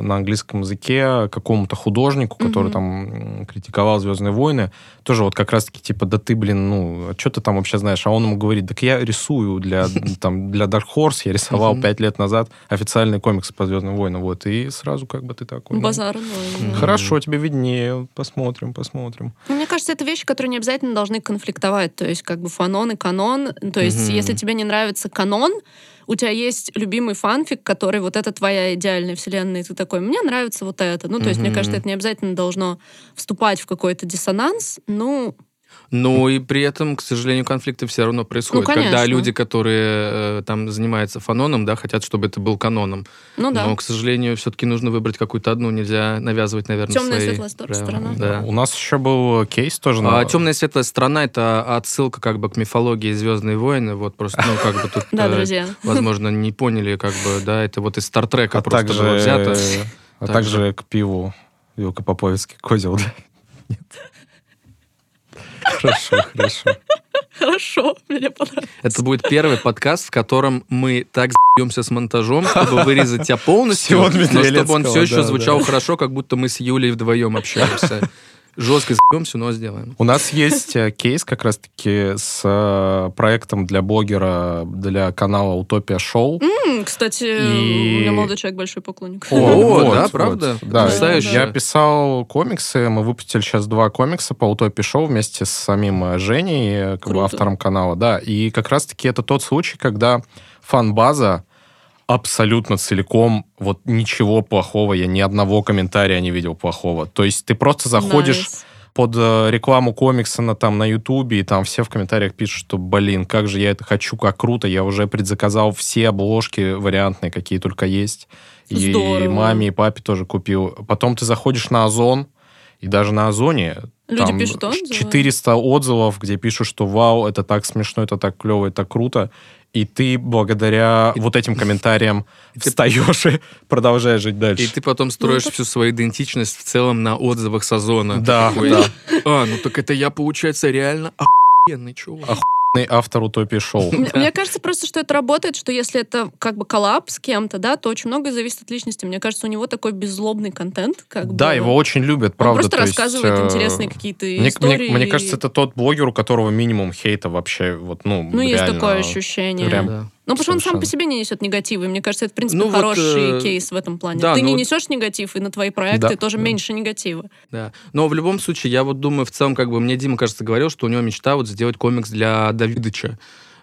на английском языке какому-то художнику, который mm-hmm. там критиковал «Звездные войны», тоже вот как раз-таки типа, да ты, блин, ну, что ты там вообще знаешь? А он ему говорит, так я рисую для, там, для Dark Horse, я рисовал пять лет назад официальный комикс по Звездным войнам, вот, и сразу как бы ты такой... Ну, Базар. Ну, хорошо, тебе виднее, посмотрим, посмотрим. Ну, мне кажется, это вещи, которые не обязательно должны конфликтовать, то есть как бы фанон и канон, то есть если тебе не нравится канон, у тебя есть любимый фанфик, который вот это твоя идеальная вселенная, и ты такой, мне нравится вот это. Ну, то есть, мне кажется, это не обязательно должно вступать в какой-то диссонанс, ну, ну и при этом, к сожалению, конфликты все равно происходят. Ну, когда люди, которые э, там занимаются фаноном, да, хотят, чтобы это был каноном. Ну да. Но, к сожалению, все-таки нужно выбрать какую-то одну, нельзя навязывать, наверное, Темная свои... светлая сторона. Да. У нас еще был кейс тоже. А, Темная светлая сторона это отсылка как бы к мифологии Звездные войны. Вот просто, ну, как бы тут, да, э, друзья. возможно, не поняли, как бы, да, это вот из Стартрека а просто было взято. А также к пиву Вилкопоповицкий козел, да? Нет. Хорошо, хорошо. Хорошо, мне понравилось. Это будет первый подкаст, в котором мы так за***емся с монтажом, чтобы вырезать тебя полностью, но чтобы он все еще звучал хорошо, как будто мы с Юлей вдвоем общаемся жестко заебемся, но сделаем. У нас есть э, кейс как раз-таки с э, проектом для блогера, для канала Утопия Шоу. кстати, у меня молодой человек большой поклонник. О, да, правда? Да, я писал комиксы, мы выпустили сейчас два комикса по Утопии Шоу вместе с самим э, Женей, как бы автором канала, да, и как раз-таки это тот случай, когда фан-база абсолютно целиком, вот ничего плохого, я ни одного комментария не видел плохого. То есть ты просто заходишь nice. под э, рекламу комикса на, там, на Ютубе, и там все в комментариях пишут, что, блин, как же я это хочу, как круто, я уже предзаказал все обложки вариантные, какие только есть. И, и маме, и папе тоже купил. Потом ты заходишь на Озон, и даже на Озоне Люди там пишут отзывы. 400 отзывов, где пишут, что вау, это так смешно, это так клево, это круто и ты благодаря вот этим комментариям встаешь и продолжаешь жить дальше. И ты потом строишь ну, всю свою идентичность в целом на отзывах Сазона. Да, да. А, ну так это я, получается, реально охуенный чувак автор утопии шоу. Мне кажется просто, что это работает, что если это как бы коллаб с кем-то, да, то очень многое зависит от личности. Мне кажется, у него такой беззлобный контент. Как да, бы. его очень любят, правда. Он просто рассказывает есть, интересные какие-то мне, истории. Мне, мне кажется, это тот блогер, у которого минимум хейта вообще, вот, ну, Ну, реально, есть такое ощущение. Прям, да. Ну, потому что он сам по себе не несет негатива. И мне кажется, это, в принципе, Ну, вот, хороший э, кейс в этом плане. да, Ты ну не вот- несешь негатив, и на твои проекты Да, тоже да. меньше негатива. Да. Но в любом случае, я вот думаю, в целом, как бы мне Дима, кажется, говорил, что у него мечта вот сделать комикс для Давидыча.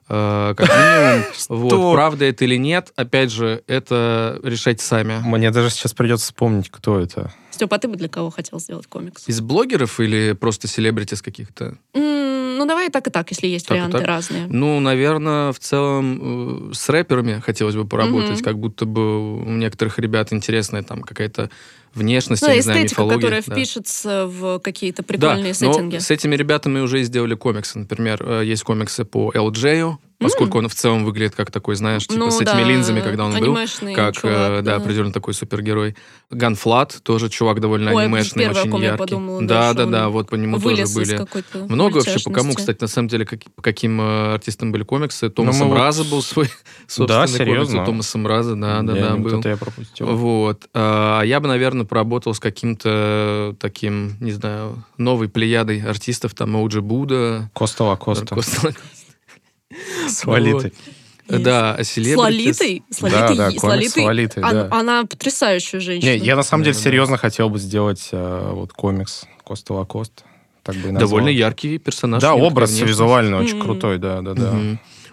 Э, как минимум. Вот. Правда это или нет, опять же, это решайте сами. Мне даже сейчас придется вспомнить, кто это. Степа, а ты бы для кого хотел сделать комикс? Из блогеров или просто селебритис каких-то? М, ну, давай и так, и так, если есть Так варианты так. разные. Ну, наверное, в целом э, с рэперами хотелось бы поработать, Мгм. как будто бы у некоторых ребят интересная там какая-то внешность, Ну, я не знаю, мифология. которая да. впишется в какие-то Да, прикольные но сеттинги. с этими ребятами уже и сделали комиксы. Например, э, есть комиксы по LJ, поскольку он в целом выглядит как такой, знаешь, типа Ну, с этими да, линзами, когда он был. Как, чувак, э, да, определенно такой супергерой. Ганфлат, тоже чувак довольно Ой, анимешный, очень яркий. подумала, да, да, да, он да, вот по нему тоже были. Много вообще по кому, кстати, на самом деле, как- по каким э, артистам были комиксы. Томасом мы вот- Раза был свой собственный Да, комикс серьезно? у Томаса Раза, да, да, Я да, был. Кто-то я пропустил. Вот. А я бы, наверное, поработал с каким-то таким, не знаю, новой плеядой артистов, там, Оуджи Буда, Коста Лакоста. Коста- С Лолитой. Есть. Да, С селебритис. Лолитой? С Да, Лолитой? да, с с Лолитой? Она, да. она потрясающая женщина. Не, я на самом деле серьезно хотел бы сделать э, вот комикс Коста Лакоста. Так бы и назвал. Довольно яркий персонаж. Да, образ внешность. визуально очень крутой, да, да, да.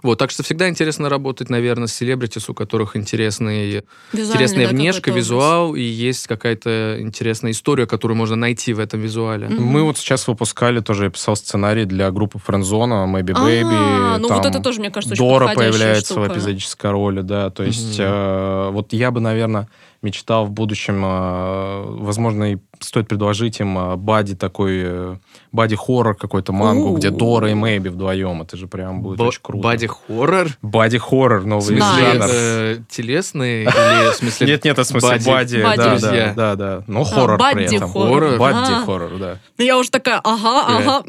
Вот, так что всегда интересно работать, наверное, с селебритис, у которых интересные, Визуальный, интересная да, внешка, образ. визуал, и есть какая-то интересная история, которую можно найти в этом визуале. Мгм. Мы вот сейчас выпускали, тоже я писал сценарий для группы Френдзона, Maybe А, Baby. ну там вот это тоже, мне кажется, очень Дора появляется штука. в эпизодической роли, да. То есть Мгм. э, вот я бы, наверное, мечтал в будущем, э, возможно, и стоит предложить им э, бади такой, э, бади-хоррор какой-то мангу, где Дора и Мэйби вдвоем. Это же прям будет Бо- очень круто. Бади-хоррор? Бади-хоррор, В новый смысле, жанр. э, телесный или в смысле... Нет, нет, в смысле бади? бади, Бади. да, да, да, да. Но хоррор при этом. бадди-хоррор. Бадди-хоррор, да. Ну, Я уже такая, ага, ага.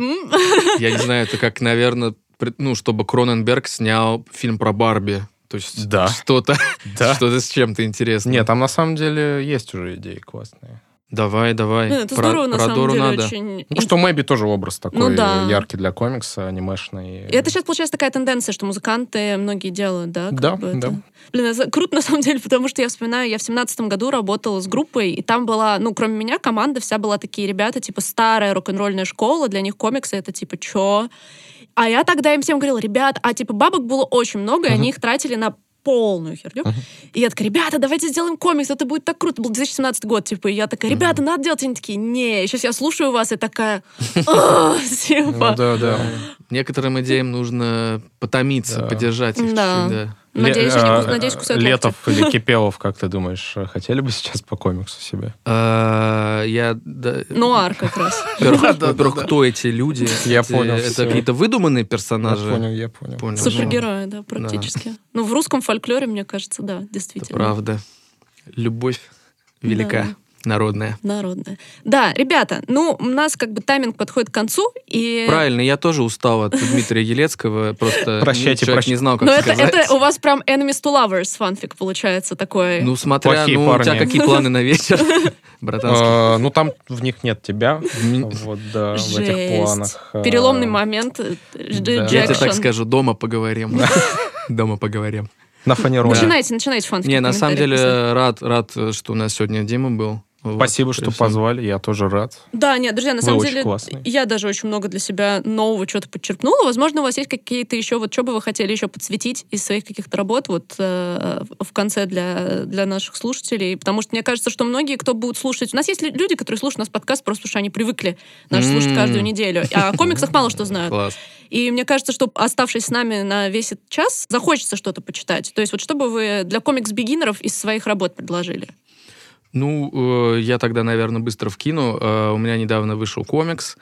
Я не знаю, это как, наверное, ну, чтобы Кроненберг снял фильм про Барби. То есть Да. что-то, Да. что-то с чем-то интересным. Нет, там на самом деле есть уже идеи классные. Давай, давай. Ну, Это Про- здорово, на про самом Дору деле, надо. очень... Ну что, Мэби тоже образ такой Ну да. яркий для комикса, анимешный. И это сейчас получается такая тенденция, что музыканты многие делают, да? как Да, бы это. да. Блин, это круто на самом деле, потому что я вспоминаю, я в семнадцатом году работала с группой, и там была, ну, кроме меня, команда вся была такие ребята, типа старая рок-н-ролльная школа, для них комиксы это типа чё? А я тогда им всем говорила, ребят, а типа бабок было очень много, и они их тратили на полную херню. И я такая, ребята, давайте сделаем комикс, это будет так круто. Был 2017 год, типа, и я такая, ребята, надо делать. И они такие, не, сейчас я слушаю вас и такая, «А, Ну типа, да, да. Некоторым идеям нужно потомиться, Да. поддержать их чуть-чуть, да. Надеюсь, Ле- они а, надеюсь, кусают Летов или Кипелов, как ты думаешь, э, хотели бы сейчас по комиксу себе? А, Я... нуар как раз. Во-первых, кто эти люди? Я понял, Это какие-то выдуманные Я персонажи? понял, я понял. Супергерои, да, практически. Ну, в русском фольклоре, мне кажется, да, действительно. правда. Любовь велика. Народная. Народная. Да, ребята, ну, у нас как бы тайминг подходит к концу, и... Правильно, я тоже устал от Дмитрия Елецкого, просто Прощайте, человек прощайте. не знал, как Но это, сказать. это у вас прям enemies to lovers фанфик получается такой. Ну, смотря, Плохие ну, у тебя парни. какие планы на вечер, братанский? А, Ну, там в них нет тебя. Вот, да, в этих планах. а, Переломный момент. э. Я тебе так скажу, дома поговорим. Дома поговорим. На фоне роли. Начинайте, начинайте фанфик. Не, на самом деле писать. рад, рад, что у нас сегодня Дима был. Вот, Спасибо, что прежде позвали, я тоже рад. Да, нет, друзья, на Вы самом деле, классные. я даже очень много для себя нового чего-то подчеркнула. Возможно, у вас есть какие-то еще, вот что бы вы хотели еще подсветить из своих каких-то работ вот э, в конце для, для наших слушателей? Потому что мне кажется, что многие, кто будут слушать... У нас есть лю- люди, которые слушают нас подкаст просто потому что они привыкли нас слушать М. каждую неделю. А о комиксах мало что знают. Класс. И мне кажется, что оставшись с нами на весь этот час, захочется что-то почитать. То есть вот что бы вы для комикс-бигинеров из своих работ предложили? Ну, э, я тогда, наверное, быстро вкину. Э, У меня недавно вышел комикс.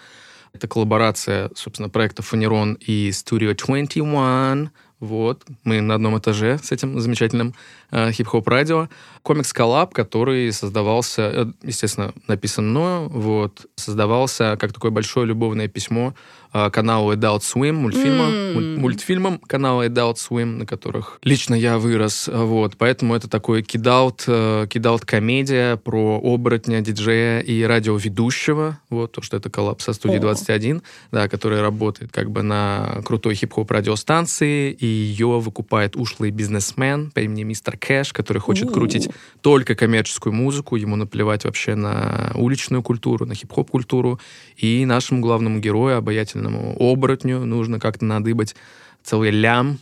Это коллаборация, собственно, проекта Фанерон и Studio 21. Вот, мы на одном этаже с этим замечательным э, хип-хоп радио. Комикс коллаб, который создавался, э, естественно, написан мною, вот, создавался как такое большое любовное письмо э, каналу Adult Swim, мультфильма, М. муль- мультфильмам канала Adult Swim, на которых лично я вырос, вот, поэтому это такой kidult, э, kidult комедия про оборотня, диджея и радиоведущего, вот, то, что это коллаб со студией О. 21, да, который работает как бы на крутой хип-хоп радиостанции, и ее выкупает ушлый бизнесмен по имени Мистер Кэш, который хочет У. крутить только коммерческую музыку, ему наплевать вообще на уличную культуру, на хип-хоп культуру. И нашему главному герою, обаятельному оборотню, нужно как-то надыбать целый лям,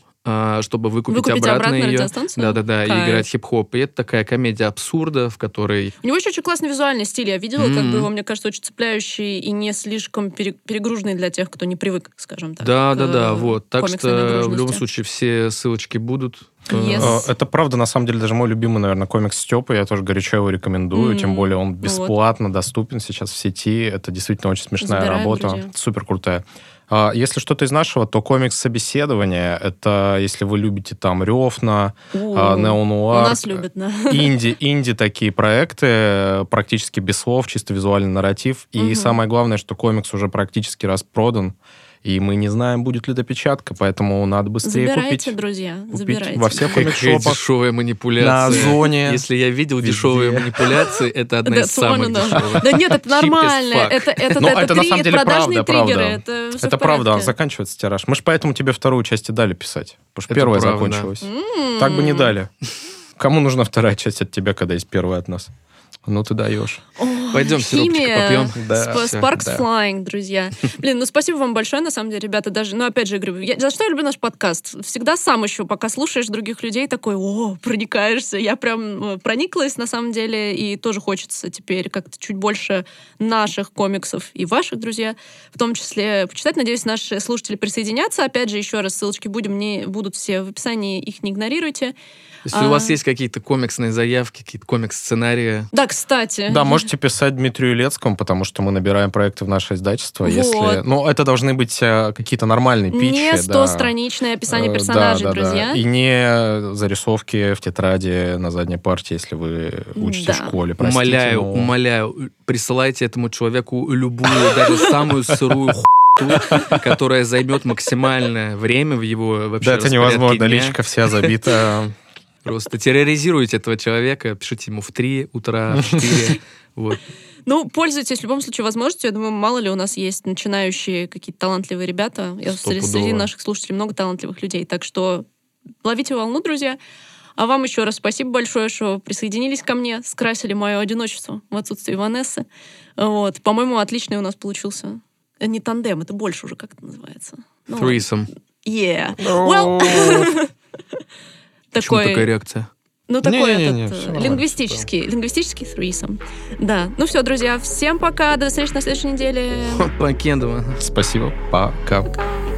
чтобы выкупить, Выкупить обратно, обратно ее. Да-да-да, и играть хип-хоп. И это такая комедия абсурда, в которой У него еще очень классный визуальный стиль. Я видела, как Мгм. бы его, мне кажется, очень цепляющий и не слишком пере- перегруженный для тех, кто не привык, скажем так. Да, к, да, да, э, вот. Так что в любом случае все ссылочки будут. Yes. Э, Это правда, на самом деле, даже мой любимый, наверное, комикс Степа. Я тоже горячо его рекомендую. М, Тем более он вот. бесплатно доступен сейчас в сети. Это действительно очень смешная Забираем, работа. друзья. Супер крутая. А, Если что-то из нашего, то комикс собеседования. Это если вы любите там Рёфна, У, а, У неонуар, нас любят, да. инди, инди такие проекты, практически без слов, чисто визуальный нарратив. И самое главное, что комикс уже практически распродан, и мы не знаем, будет ли допечатка, поэтому надо быстрее Забирайте, купить. друзья, купить забирайте. во всех Какая комикс-шопах. дешевая манипуляция. На Озоне. Если я видел Везде. дешевые манипуляции, это одна из самых дешевых. Да нет, это нормально. Это, это, Ну, на самом деле продажные правда, триггеры. правда. Это, правда, заканчивается тираж. Мы же поэтому тебе вторую часть и дали писать. Потому что первая закончилась. Так бы не дали. Кому нужна вторая часть от тебя, когда есть первая от нас? Ну, ты даешь. Ой, Пойдем химия. попьем. Да, всё, Sparks да. Flying, друзья. Блин, ну спасибо вам большое, на самом деле, ребята, даже, ну опять же, говорю, я- за что я люблю наш подкаст? Всегда сам еще, пока слушаешь других людей, такой, о, проникаешься. Я прям э, прониклась, на самом деле, и тоже хочется теперь как-то чуть больше наших комиксов и ваших, друзья, в том числе почитать. Надеюсь, наши слушатели присоединятся. Опять же, еще раз, ссылочки будем, не, будут все в описании, их не игнорируйте. Если у вас А. есть какие-то комиксные заявки, какие-то комикс-сценарии, Да, кстати. Да, можете писать Дмитрию Илецкому, потому что мы набираем проекты в наше издательство. Вот. Если... Ну, это должны быть э, какие-то нормальные питчи. Не да. 100-страничное описание Э, персонажей, да, да, да. друзья. И не зарисовки в тетради на задней парте, если вы учитесь Да. в школе. Простите, умоляю, но- умоляю, присылайте этому человеку любую, даже самую сырую хуйню, которая займет максимальное время в его вообще Да, это невозможно. дня. Личка вся забита. Просто терроризируйте этого человека, пишите ему в 3 утра, в 4. Вот. Ну, пользуйтесь в любом случае возможностью. Я думаю, мало ли у нас есть начинающие какие-то талантливые ребята. Я среди, Стопудово. среди наших слушателей много талантливых людей. Так что ловите волну, друзья. А вам еще раз спасибо большое, что присоединились ко мне, скрасили мое одиночество в отсутствии Ванессы. Вот. По-моему, отличный у нас получился. Э, Не тандем, это больше уже как это называется. Ну. Threesome. Yeah. Well, Почему такая такой, реакция? ну такой Не-не-не, этот, всё э, нормально, лингвистический, лингвистический threesome. Да. Ну все, друзья, всем пока, до встречи на следующей неделе. Покендова. Спасибо. Пока. Пока.